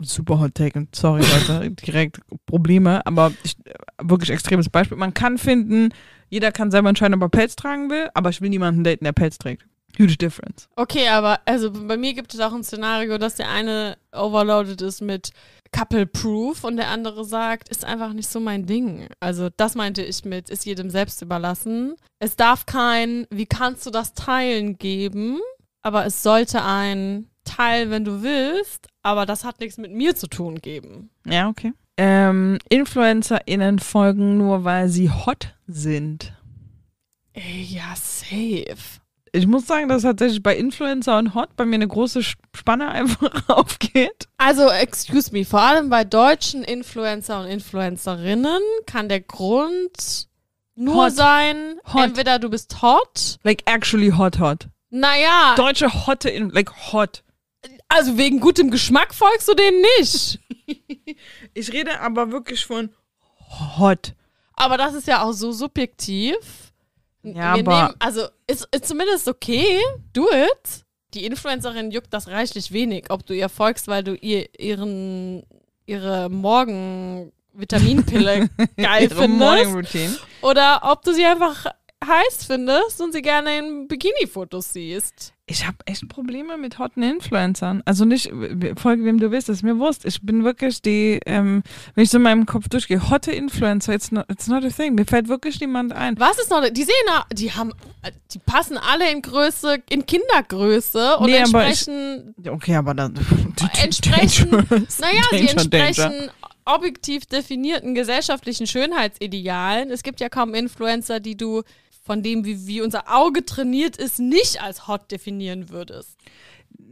Speaker 1: Super Hot Take, und sorry Leute, direkt Probleme, aber ich, wirklich extremes Beispiel. Man kann finden, jeder kann selber entscheiden, ob er Pelz tragen will, aber ich will niemanden daten, der Pelz trägt. Huge difference.
Speaker 2: Okay, aber also bei mir gibt es auch ein Szenario, dass der eine overloaded ist mit Couple Proof und der andere sagt, ist einfach nicht so mein Ding. Also das meinte ich mit, ist jedem selbst überlassen. Es darf kein, wie kannst du das teilen geben, aber es sollte ein Teil, wenn du willst, aber das hat nichts mit mir zu tun geben.
Speaker 1: Ja, okay. Ähm, InfluencerInnen folgen nur, weil sie hot sind.
Speaker 2: Ey, ja, safe.
Speaker 1: Ich muss sagen, dass tatsächlich bei Influencer und Hot bei mir eine große Spanne einfach aufgeht.
Speaker 2: Also, excuse me, vor allem bei deutschen Influencer und Influencerinnen kann der Grund nur
Speaker 1: Hot.
Speaker 2: sein,
Speaker 1: Hot.
Speaker 2: entweder du bist hot,
Speaker 1: Like actually hot, hot.
Speaker 2: naja,
Speaker 1: Deutsche Hotte, in, like hot.
Speaker 2: also wegen gutem Geschmack folgst du denen nicht.
Speaker 1: Ich rede aber wirklich von hot.
Speaker 2: Aber das ist ja auch so subjektiv.
Speaker 1: Ja,
Speaker 2: Wir
Speaker 1: aber-
Speaker 2: nehmen, also ist, ist zumindest okay, do it. die Influencerin juckt das reichlich wenig, ob du ihr folgst, weil du ihr ihren ihre Morgen Vitaminpille geil
Speaker 1: Ihre Morning
Speaker 2: findest
Speaker 1: Routine.
Speaker 2: oder ob du sie einfach heiß findest und sie gerne in Bikini-Fotos siehst.
Speaker 1: Ich habe echt Probleme mit hotten Influencern. Also nicht, folge wem du willst, ist mir Wurst. Ich bin wirklich die, ähm, wenn ich so in meinem Kopf durchgehe, hotte Influencer, it's not, it's not a thing. Mir fällt wirklich niemand ein.
Speaker 2: Was ist noch? Die sehen, die haben, die passen alle in Größe, in Kindergröße und
Speaker 1: Nee, aber ich-
Speaker 2: entsprechen,
Speaker 1: Okay, aber dann.
Speaker 2: entsprechen, naja, sie entsprechen
Speaker 1: danger.
Speaker 2: objektiv definierten gesellschaftlichen Schönheitsidealen. Es gibt ja kaum Influencer, die du von dem, wie, wie unser Auge trainiert ist, nicht als hot definieren würdest.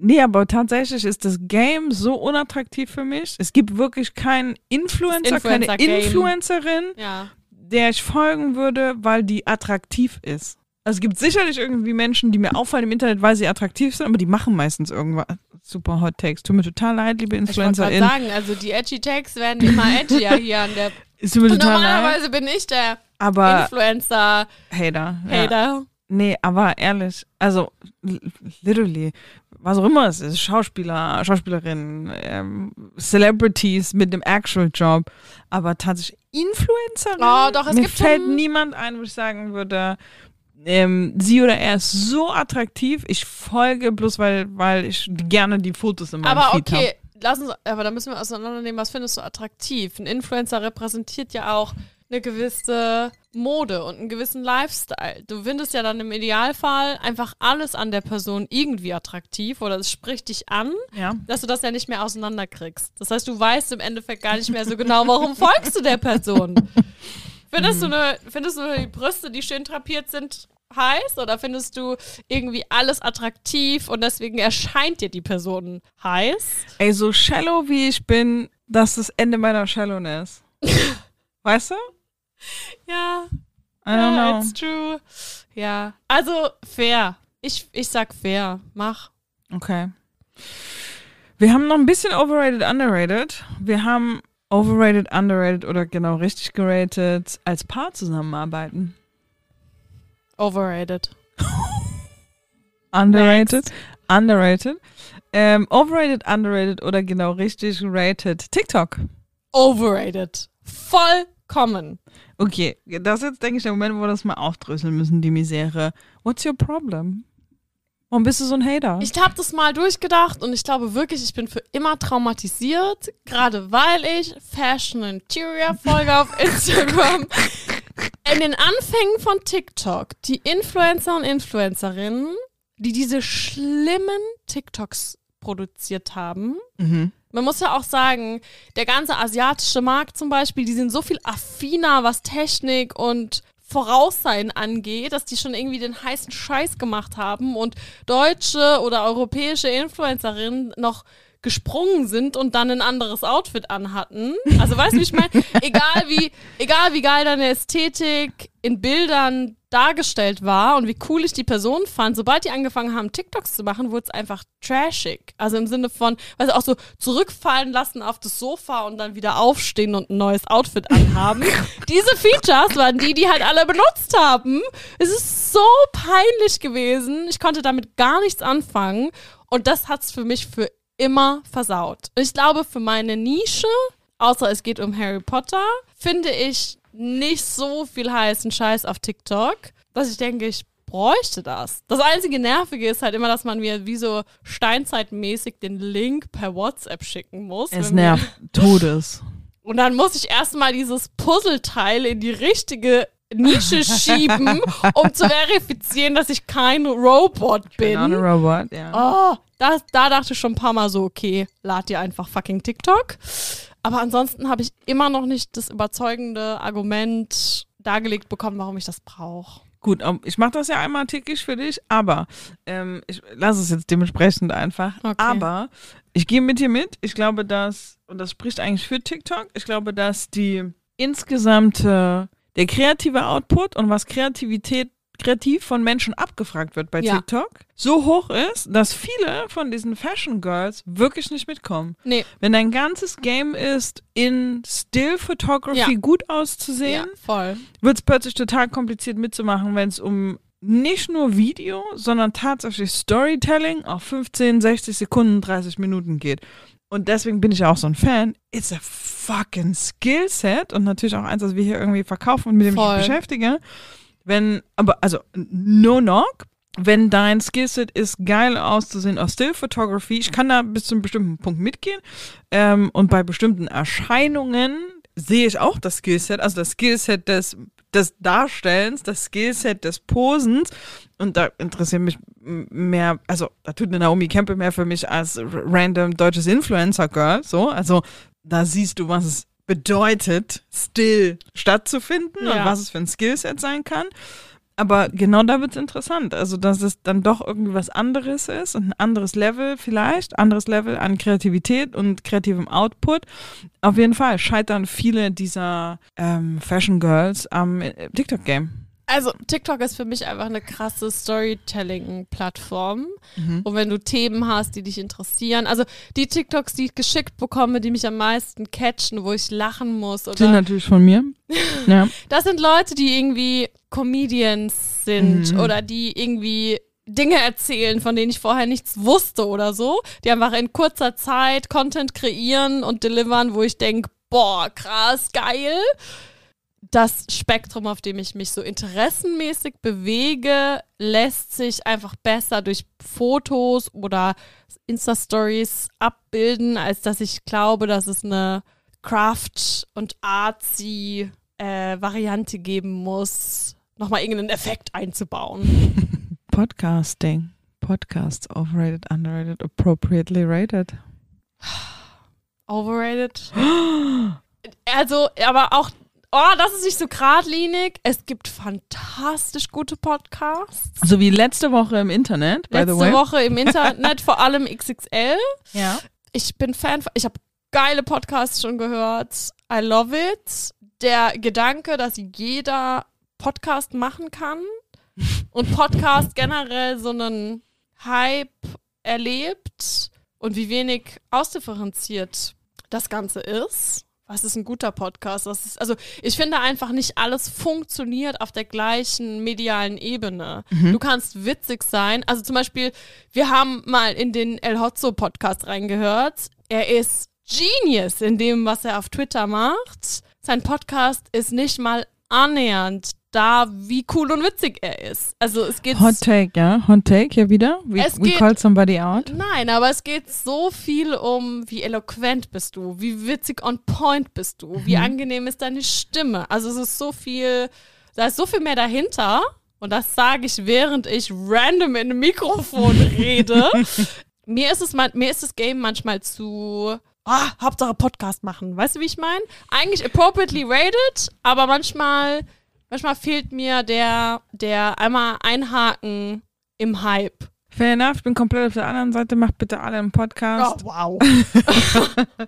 Speaker 1: Nee, aber tatsächlich ist das Game so unattraktiv für mich. Es gibt wirklich keinen Influencer, keine
Speaker 2: Influencer-Game.
Speaker 1: Influencerin,
Speaker 2: Ja.
Speaker 1: der ich folgen würde, weil die attraktiv ist. Also es gibt sicherlich irgendwie Menschen, die mir auffallen im Internet, weil sie attraktiv sind, aber die machen meistens irgendwas. Super Hot Takes. Tut mir total leid, liebe
Speaker 2: Ich wollte sagen, also die edgy Tags werden immer edgier hier an der.
Speaker 1: Tut mir total leid.
Speaker 2: normalerweise bin ich der
Speaker 1: Aber
Speaker 2: Influencer-Hater.
Speaker 1: Hater. Ja. Nee, aber ehrlich, also literally, was auch immer es ist, Schauspieler, Schauspielerinnen, ähm, Celebrities mit dem Actual Job, aber tatsächlich Influencerin.
Speaker 2: Oh, doch, es
Speaker 1: Mir
Speaker 2: gibt
Speaker 1: fällt niemand ein, wo ich sagen würde, ähm, sie oder er ist so attraktiv, ich folge bloß, weil, weil ich gerne die Fotos in meinem
Speaker 2: Aber
Speaker 1: Feed
Speaker 2: okay,
Speaker 1: habe.
Speaker 2: Lass uns, aber da müssen wir auseinandernehmen, was findest du attraktiv? Ein Influencer repräsentiert ja auch eine gewisse Mode und einen gewissen Lifestyle. Du findest ja dann im Idealfall einfach alles an der Person irgendwie attraktiv oder es spricht dich an,
Speaker 1: Ja.
Speaker 2: dass du das ja nicht mehr auseinanderkriegst. Das heißt, du weißt im Endeffekt gar nicht mehr so genau, warum folgst du der Person. Findest, du eine, findest du die Brüste, die schön drapiert sind, heiß oder findest du irgendwie alles attraktiv und deswegen erscheint dir die Person heiß?
Speaker 1: Ey, so shallow wie ich bin, das ist das Ende meiner Shallowness. weißt du?
Speaker 2: Ja,
Speaker 1: I don't
Speaker 2: ja,
Speaker 1: know.
Speaker 2: it's true. Ja, also fair. Ich, ich sag fair. Mach.
Speaker 1: Okay. Wir haben noch ein bisschen overrated, underrated. Wir haben overrated, underrated oder genau richtig geratet als Paar zusammenarbeiten.
Speaker 2: Overrated.
Speaker 1: Underrated, underrated. Ähm, overrated, underrated oder genau richtig rated. TikTok.
Speaker 2: Overrated. Vollkommen.
Speaker 1: Okay, das ist jetzt, denke ich, der Moment, wo wir das mal aufdröseln müssen, die Misere. What's your problem? Warum bist du so ein Hater?
Speaker 2: Ich habe das mal durchgedacht und ich glaube wirklich, ich bin für immer traumatisiert, gerade weil ich Fashion Interior folge auf Instagram. In den Anfängen von TikTok, die Influencer und Influencerinnen, die diese schlimmen TikToks produziert haben,
Speaker 1: mhm.
Speaker 2: man muss ja auch sagen, der ganze asiatische Markt zum Beispiel, die sind so viel affiner, was Technik und Voraussein angeht, dass die schon irgendwie den heißen Scheiß gemacht haben und deutsche oder europäische Influencerinnen noch gesprungen sind und dann ein anderes Outfit anhatten. Also weißt du, wie ich meine? Egal wie, egal wie geil deine Ästhetik in Bildern dargestellt war und wie cool ich die Person fand, sobald die angefangen haben, TikToks zu machen, wurde es einfach trashig. Also im Sinne von, also auch so zurückfallen lassen auf das Sofa und dann wieder aufstehen und ein neues Outfit anhaben. Diese Features waren die, die halt alle benutzt haben. Es ist so peinlich gewesen. Ich konnte damit gar nichts anfangen. Und das hat es für mich für immer versaut. Und ich glaube, für meine Nische, außer es geht um Harry Potter, finde ich nicht so viel heißen Scheiß auf TikTok, dass ich denke, ich bräuchte das. Das einzige Nervige ist halt immer, dass man mir wie so steinzeitmäßig den Link per WhatsApp schicken muss.
Speaker 1: Es nervt Todes.
Speaker 2: Und dann muss ich erstmal dieses Puzzleteil in die richtige Nische schieben, um zu verifizieren, dass ich kein Robot bin.
Speaker 1: Not a robot, ja.
Speaker 2: Oh, das, da dachte ich schon ein paar Mal so, okay, lad dir einfach fucking TikTok. Aber ansonsten habe ich immer noch nicht das überzeugende Argument dargelegt bekommen, warum ich das brauche.
Speaker 1: Gut, ich mache das ja einmal täglich für dich, aber ähm, ich lasse es jetzt dementsprechend einfach.
Speaker 2: Okay.
Speaker 1: Aber ich gehe mit dir mit. Ich glaube, dass, und das spricht eigentlich für TikTok, ich glaube, dass die insgesamte, der kreative Output und was Kreativität kreativ von Menschen abgefragt wird bei
Speaker 2: Ja.
Speaker 1: TikTok, so hoch ist, dass viele von diesen Fashion Girls wirklich nicht mitkommen.
Speaker 2: Nee,
Speaker 1: Wenn dein ganzes Game ist, in Still Photography
Speaker 2: Ja.
Speaker 1: gut auszusehen,
Speaker 2: ja,
Speaker 1: wird es plötzlich total kompliziert mitzumachen, wenn es um nicht nur Video, sondern tatsächlich Storytelling auf 15, 60 Sekunden, 30 Minuten geht. Und deswegen bin ich auch so ein Fan. It's a fucking Skillset und natürlich auch eins, das wir hier irgendwie verkaufen und mit dem ich
Speaker 2: Voll.
Speaker 1: mich beschäftige. Wenn, aber, also, no knock, wenn dein Skillset ist, geil auszusehen aus Still Photography, ich kann da bis zu einem bestimmten Punkt mitgehen. Ähm, und bei bestimmten Erscheinungen sehe ich auch das Skillset, also das Skillset des, des Darstellens, das Skillset des Posens. Und da interessiert mich mehr, also da tut eine Naomi Campbell mehr für mich als random deutsches Influencer-Girl. So, also da siehst du, was es bedeutet, still stattzufinden
Speaker 2: Ja.
Speaker 1: und was es für ein Skillset sein kann. Aber genau da wird's interessant. Also, dass es dann doch irgendwie was anderes ist und ein anderes Level vielleicht, anderes Level an Kreativität und kreativem Output. Auf jeden Fall scheitern viele dieser ähm, Fashion Girls am äh, TikTok-Game.
Speaker 2: Also TikTok ist für mich einfach eine krasse Storytelling-Plattform.
Speaker 1: Mhm.
Speaker 2: Und wenn du Themen hast, die dich interessieren, also die TikToks, die ich geschickt bekomme, die mich am meisten catchen, wo ich lachen muss
Speaker 1: Sind
Speaker 2: oder
Speaker 1: natürlich von mir. ja.
Speaker 2: das sind Leute, die irgendwie Comedians sind
Speaker 1: Mhm.
Speaker 2: oder die irgendwie Dinge erzählen, von denen ich vorher nichts wusste oder so, die einfach in kurzer Zeit Content kreieren und delivern, wo ich denke, boah, krass, geil. Das Spektrum, auf dem ich mich so interessenmäßig bewege, lässt sich einfach besser durch Fotos oder Insta-Stories abbilden, als dass ich glaube, dass es eine Craft- und artsy äh, Variante geben muss, nochmal irgendeinen Effekt einzubauen.
Speaker 1: Podcasting. Podcasts overrated, underrated, appropriately rated.
Speaker 2: Overrated. Also, aber auch, oh, das ist nicht so geradlinig. Es gibt fantastisch gute Podcasts.
Speaker 1: So wie letzte Woche im Internet, by
Speaker 2: Letzte
Speaker 1: the way.
Speaker 2: Woche im Internet, vor allem XXL.
Speaker 1: Ja.
Speaker 2: Ich bin Fan, von- ich habe geile Podcasts schon gehört. I love it. Der Gedanke, dass jeder Podcast machen kann und Podcast generell so einen Hype erlebt und wie wenig ausdifferenziert das Ganze ist. Was ist ein guter Podcast? Was ist, also ich finde einfach nicht alles funktioniert auf der gleichen medialen Ebene. Du kannst witzig sein. Also zum Beispiel, wir haben mal in den El Hotzo Podcast reingehört. Er ist Genius in dem, was er auf Twitter macht. Sein Podcast ist nicht mal annähernd da, wie cool und witzig er ist. Also es geht
Speaker 1: Hot Take, ja. Hot Take hier wieder. We,
Speaker 2: Es
Speaker 1: we
Speaker 2: geht-
Speaker 1: called somebody out.
Speaker 2: Nein, aber es geht so viel um, wie eloquent bist du, wie witzig on point bist du, wie angenehm ist deine Stimme. Also es ist so viel, da ist so viel mehr dahinter. Und das sage ich, während ich random in einem Mikrofon rede. mir ist es man, mir ist das Game manchmal zu ah, Hauptsache Podcast machen. Weißt du, wie ich meine? Eigentlich appropriately rated, aber manchmal, manchmal fehlt mir der, der einmal einhaken im Hype.
Speaker 1: Fair enough, ich bin komplett auf der anderen Seite. Macht bitte alle einen Podcast.
Speaker 2: wow.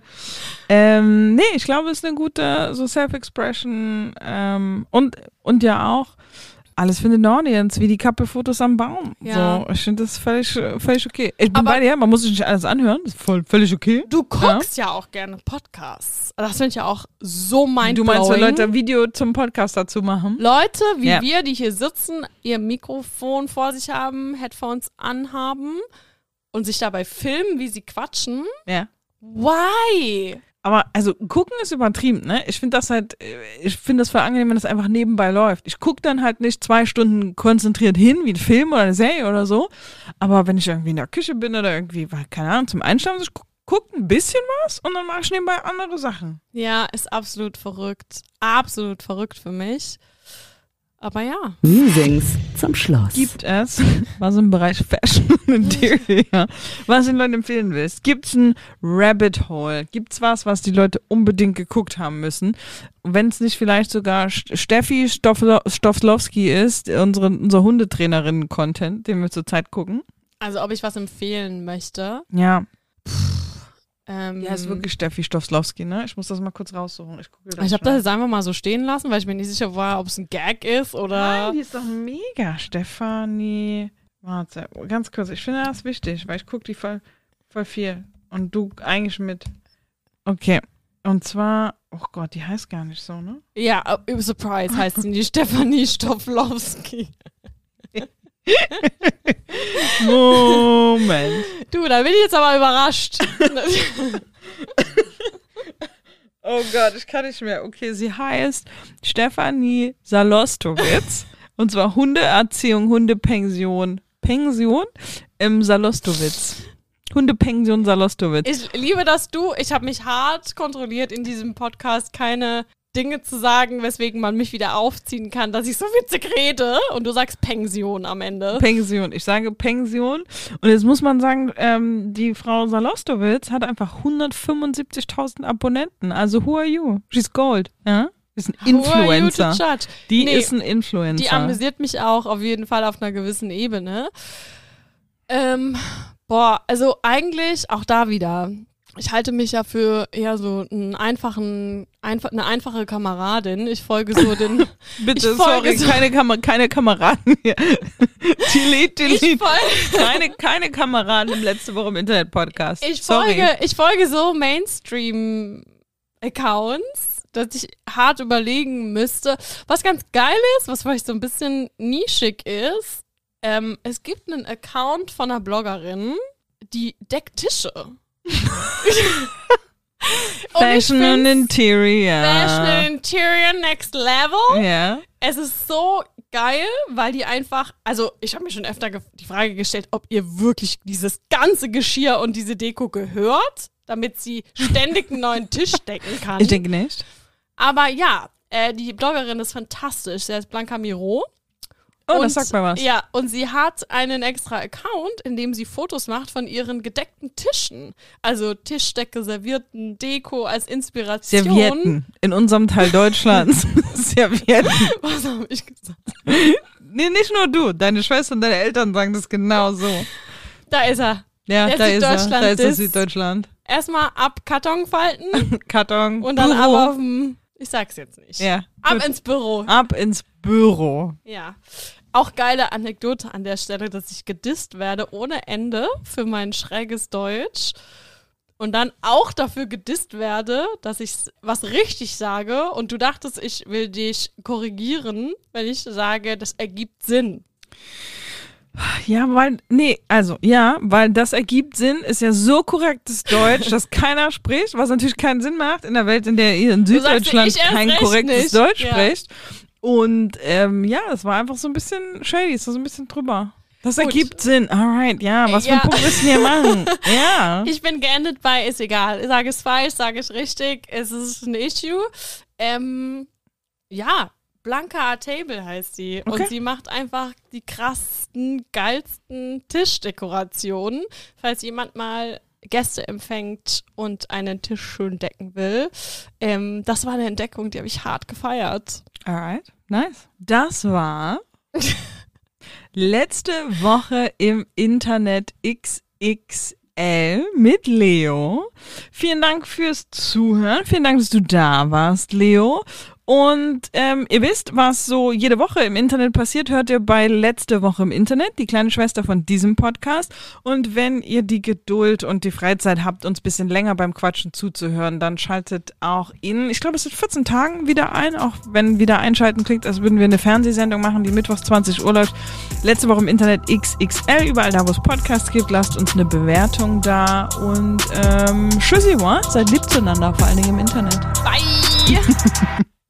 Speaker 1: Ähm, nee, ich glaube, es ist eine gute so Self-Expression ähm, und, und ja auch alles findet eine Audience, wie die Couple-Fotos am Baum.
Speaker 2: Ja.
Speaker 1: So, ich finde das völlig, völlig okay. Ich bin
Speaker 2: Aber-
Speaker 1: bei dir, man muss sich nicht alles anhören, das ist voll, völlig okay.
Speaker 2: Du guckst ja, auch gerne Podcasts. Das finde ich ja auch so mein
Speaker 1: Du meinst, wenn Leute ein Video zum Podcast dazu machen?
Speaker 2: Leute wie
Speaker 1: Ja.
Speaker 2: wir, die hier sitzen, ihr Mikrofon vor sich haben, Headphones anhaben und sich dabei filmen, wie sie quatschen.
Speaker 1: Ja.
Speaker 2: Why?
Speaker 1: Aber also gucken ist übertrieben, ne? Ich finde das halt, äh, ich finde das voll angenehm, wenn das einfach nebenbei läuft. Ich gucke dann halt nicht zwei Stunden konzentriert hin, wie ein Film oder eine Serie oder so. Aber wenn ich irgendwie in der Küche bin oder irgendwie, keine Ahnung, zum Einschlafen, ich gucke guck ein bisschen was und dann mache ich nebenbei andere Sachen.
Speaker 2: Ja, ist absolut verrückt. Absolut verrückt für mich. Aber ja.
Speaker 4: Musings zum Schluss.
Speaker 1: Gibt es, was im Bereich Fashion und Interior, was den Leuten empfehlen willst? Gibt es ein Rabbit Hole? Gibt es was, was die Leute unbedingt geguckt haben müssen? Wenn es nicht vielleicht sogar St- Steffi Stofflo Stofflowski ist, unsere, unser Hundetrainerinnen-Content, den wir zurzeit gucken.
Speaker 2: Also ob ich was empfehlen möchte.
Speaker 1: Ja,
Speaker 2: Ähm,
Speaker 1: ja, ist wirklich Steffi Stofflowski, ne? Ich muss das mal kurz raussuchen. Ich,
Speaker 2: Ich habe das jetzt einfach mal so stehen lassen, weil ich mir nicht sicher war, ob es ein Gag ist oder.
Speaker 1: Nein, die ist doch mega, Stefanie. Warte, ganz kurz. Ich finde das wichtig, weil ich gucke die voll, voll viel. Und du eigentlich mit. Okay. Und zwar, oh Gott, die heißt gar nicht so, ne?
Speaker 2: Ja, äh, Surprise heißt sie nicht Stefanie Stofflowski.
Speaker 1: Moment.
Speaker 2: Du, da bin ich jetzt aber überrascht.
Speaker 1: Oh Gott, ich kann nicht mehr. Okay, sie heißt Stefanie Salostowitz. und zwar Hundeerziehung, Hundepension. Pension im Salostowitz. Hundepension Salostowitz.
Speaker 2: Ich liebe das du. Ich habe mich hart kontrolliert in diesem Podcast, keine Dinge zu sagen, weswegen man mich wieder aufziehen kann, dass ich so witzig rede. Und du sagst Pension am Ende.
Speaker 1: Pension. Ich sage Pension. Und jetzt muss man sagen, ähm, die Frau Salostowitz hat einfach 175.000 Abonnenten. Also who are you? She's gold. Ja? Ist ein
Speaker 2: Who are you to
Speaker 1: Influencer.
Speaker 2: judge?
Speaker 1: Die
Speaker 2: Nee,
Speaker 1: ist ein Influencer.
Speaker 2: Die amüsiert mich auch auf jeden Fall auf einer gewissen Ebene. Ähm, boah, also eigentlich auch da wieder. Ich halte mich ja für eher so einen einfachen, einfach, eine einfache Kameradin. Ich folge so den.
Speaker 1: Bitte,
Speaker 2: ich folge
Speaker 1: sorry,
Speaker 2: so-
Speaker 1: keine, Kam keine Kameraden hier. delete,
Speaker 2: ich
Speaker 1: delete.
Speaker 2: folge,
Speaker 1: Keine, keine Kameraden im letzte Woche im Internet-Podcast.
Speaker 2: ich
Speaker 1: sorry.
Speaker 2: folge, ich folge so Mainstream-Accounts, dass ich hart überlegen müsste. Was ganz geil ist, was vielleicht so ein bisschen nischig ist, ähm, es gibt einen Account von einer Bloggerin, die deckt Tische. Und
Speaker 1: Fashion and
Speaker 2: find's
Speaker 1: Interior.
Speaker 2: Fashion and Interior Next Level.
Speaker 1: Ja.
Speaker 2: Es ist so geil, weil die einfach, also ich habe mir schon öfter die Frage gestellt, ob ihr wirklich dieses ganze Geschirr und diese Deko gehört, damit sie ständig einen neuen Tisch decken kann.
Speaker 1: Ich denke nicht.
Speaker 2: Aber ja, äh, die Bloggerin ist fantastisch. Sie heißt Blanca Miro.
Speaker 1: Oh,
Speaker 2: und,
Speaker 1: das sagt mir was.
Speaker 2: Ja, und sie hat einen extra Account, in dem sie Fotos macht von ihren gedeckten Tischen. Also Tischdecke, Servierten, Deko als Inspiration.
Speaker 1: Servietten. In unserem Teil Deutschlands. Servietten.
Speaker 2: Was habe ich gesagt?
Speaker 1: Nee, nicht nur du. Deine Schwester und deine Eltern sagen das genau so.
Speaker 2: Da ist er.
Speaker 1: Ja,
Speaker 2: Der
Speaker 1: da ist er. Da ist
Speaker 2: ist-
Speaker 1: Süddeutschland.
Speaker 2: Erstmal ab Karton falten
Speaker 1: Karton.
Speaker 2: und dann
Speaker 1: Büro.
Speaker 2: ab auf dem. Ich sag's jetzt nicht.
Speaker 1: Ja.
Speaker 2: Ab
Speaker 1: gut.
Speaker 2: ins Büro.
Speaker 1: Ab ins Büro.
Speaker 2: Ja. Auch geile Anekdote an der Stelle, dass ich gedisst werde ohne Ende für mein schräges Deutsch und dann auch dafür gedisst werde, dass ich was richtig sage und du dachtest, ich will dich korrigieren, wenn ich sage, das ergibt Sinn.
Speaker 1: Ja, weil, nee, also, ja, weil das ergibt Sinn, ist ja so korrektes Deutsch, dass keiner spricht, was natürlich keinen Sinn macht in der Welt, in der ihr in Süddeutschland kein korrektes
Speaker 2: nicht.
Speaker 1: Deutsch
Speaker 2: Ja.
Speaker 1: spricht. Und ähm, ja, es war einfach so ein bisschen shady, es war so ein bisschen drüber. Das
Speaker 2: Gut.
Speaker 1: ergibt Sinn. Alright, ja, was
Speaker 2: Ja.
Speaker 1: für einen Punkt müssen wir machen? Ja.
Speaker 2: Ich bin geendet bei, ist egal. Sage es falsch, sage es richtig, es ist ein Issue. Ähm, ja, Blanca Table heißt sie.
Speaker 1: Okay.
Speaker 2: Und sie macht einfach die krassesten, geilsten Tischdekorationen. Falls jemand mal Gäste empfängt und einen Tisch schön decken will. Ähm, das war eine Entdeckung, die habe ich hart gefeiert.
Speaker 1: Alright, nice. Das war letzte Woche im Internet XXL mit Leo. Vielen Dank fürs Zuhören. Vielen Dank, dass du da warst, Leo. Und ähm, ihr wisst, was so jede Woche im Internet passiert, hört ihr bei letzte Woche im Internet, die kleine Schwester von diesem Podcast. Und wenn ihr die Geduld und die Freizeit habt, uns ein bisschen länger beim Quatschen zuzuhören, dann schaltet auch in, ich glaube, es sind 14 Tagen wieder ein, auch wenn wieder einschalten klingt, als würden wir eine Fernsehsendung machen, die mittwochs 20 Uhr läuft. Letzte Woche im Internet XXL, überall da, wo es Podcasts gibt, lasst uns eine Bewertung da und ähm, tschüssi, wa? seid lieb zueinander, vor allen Dingen im Internet.
Speaker 2: Bye!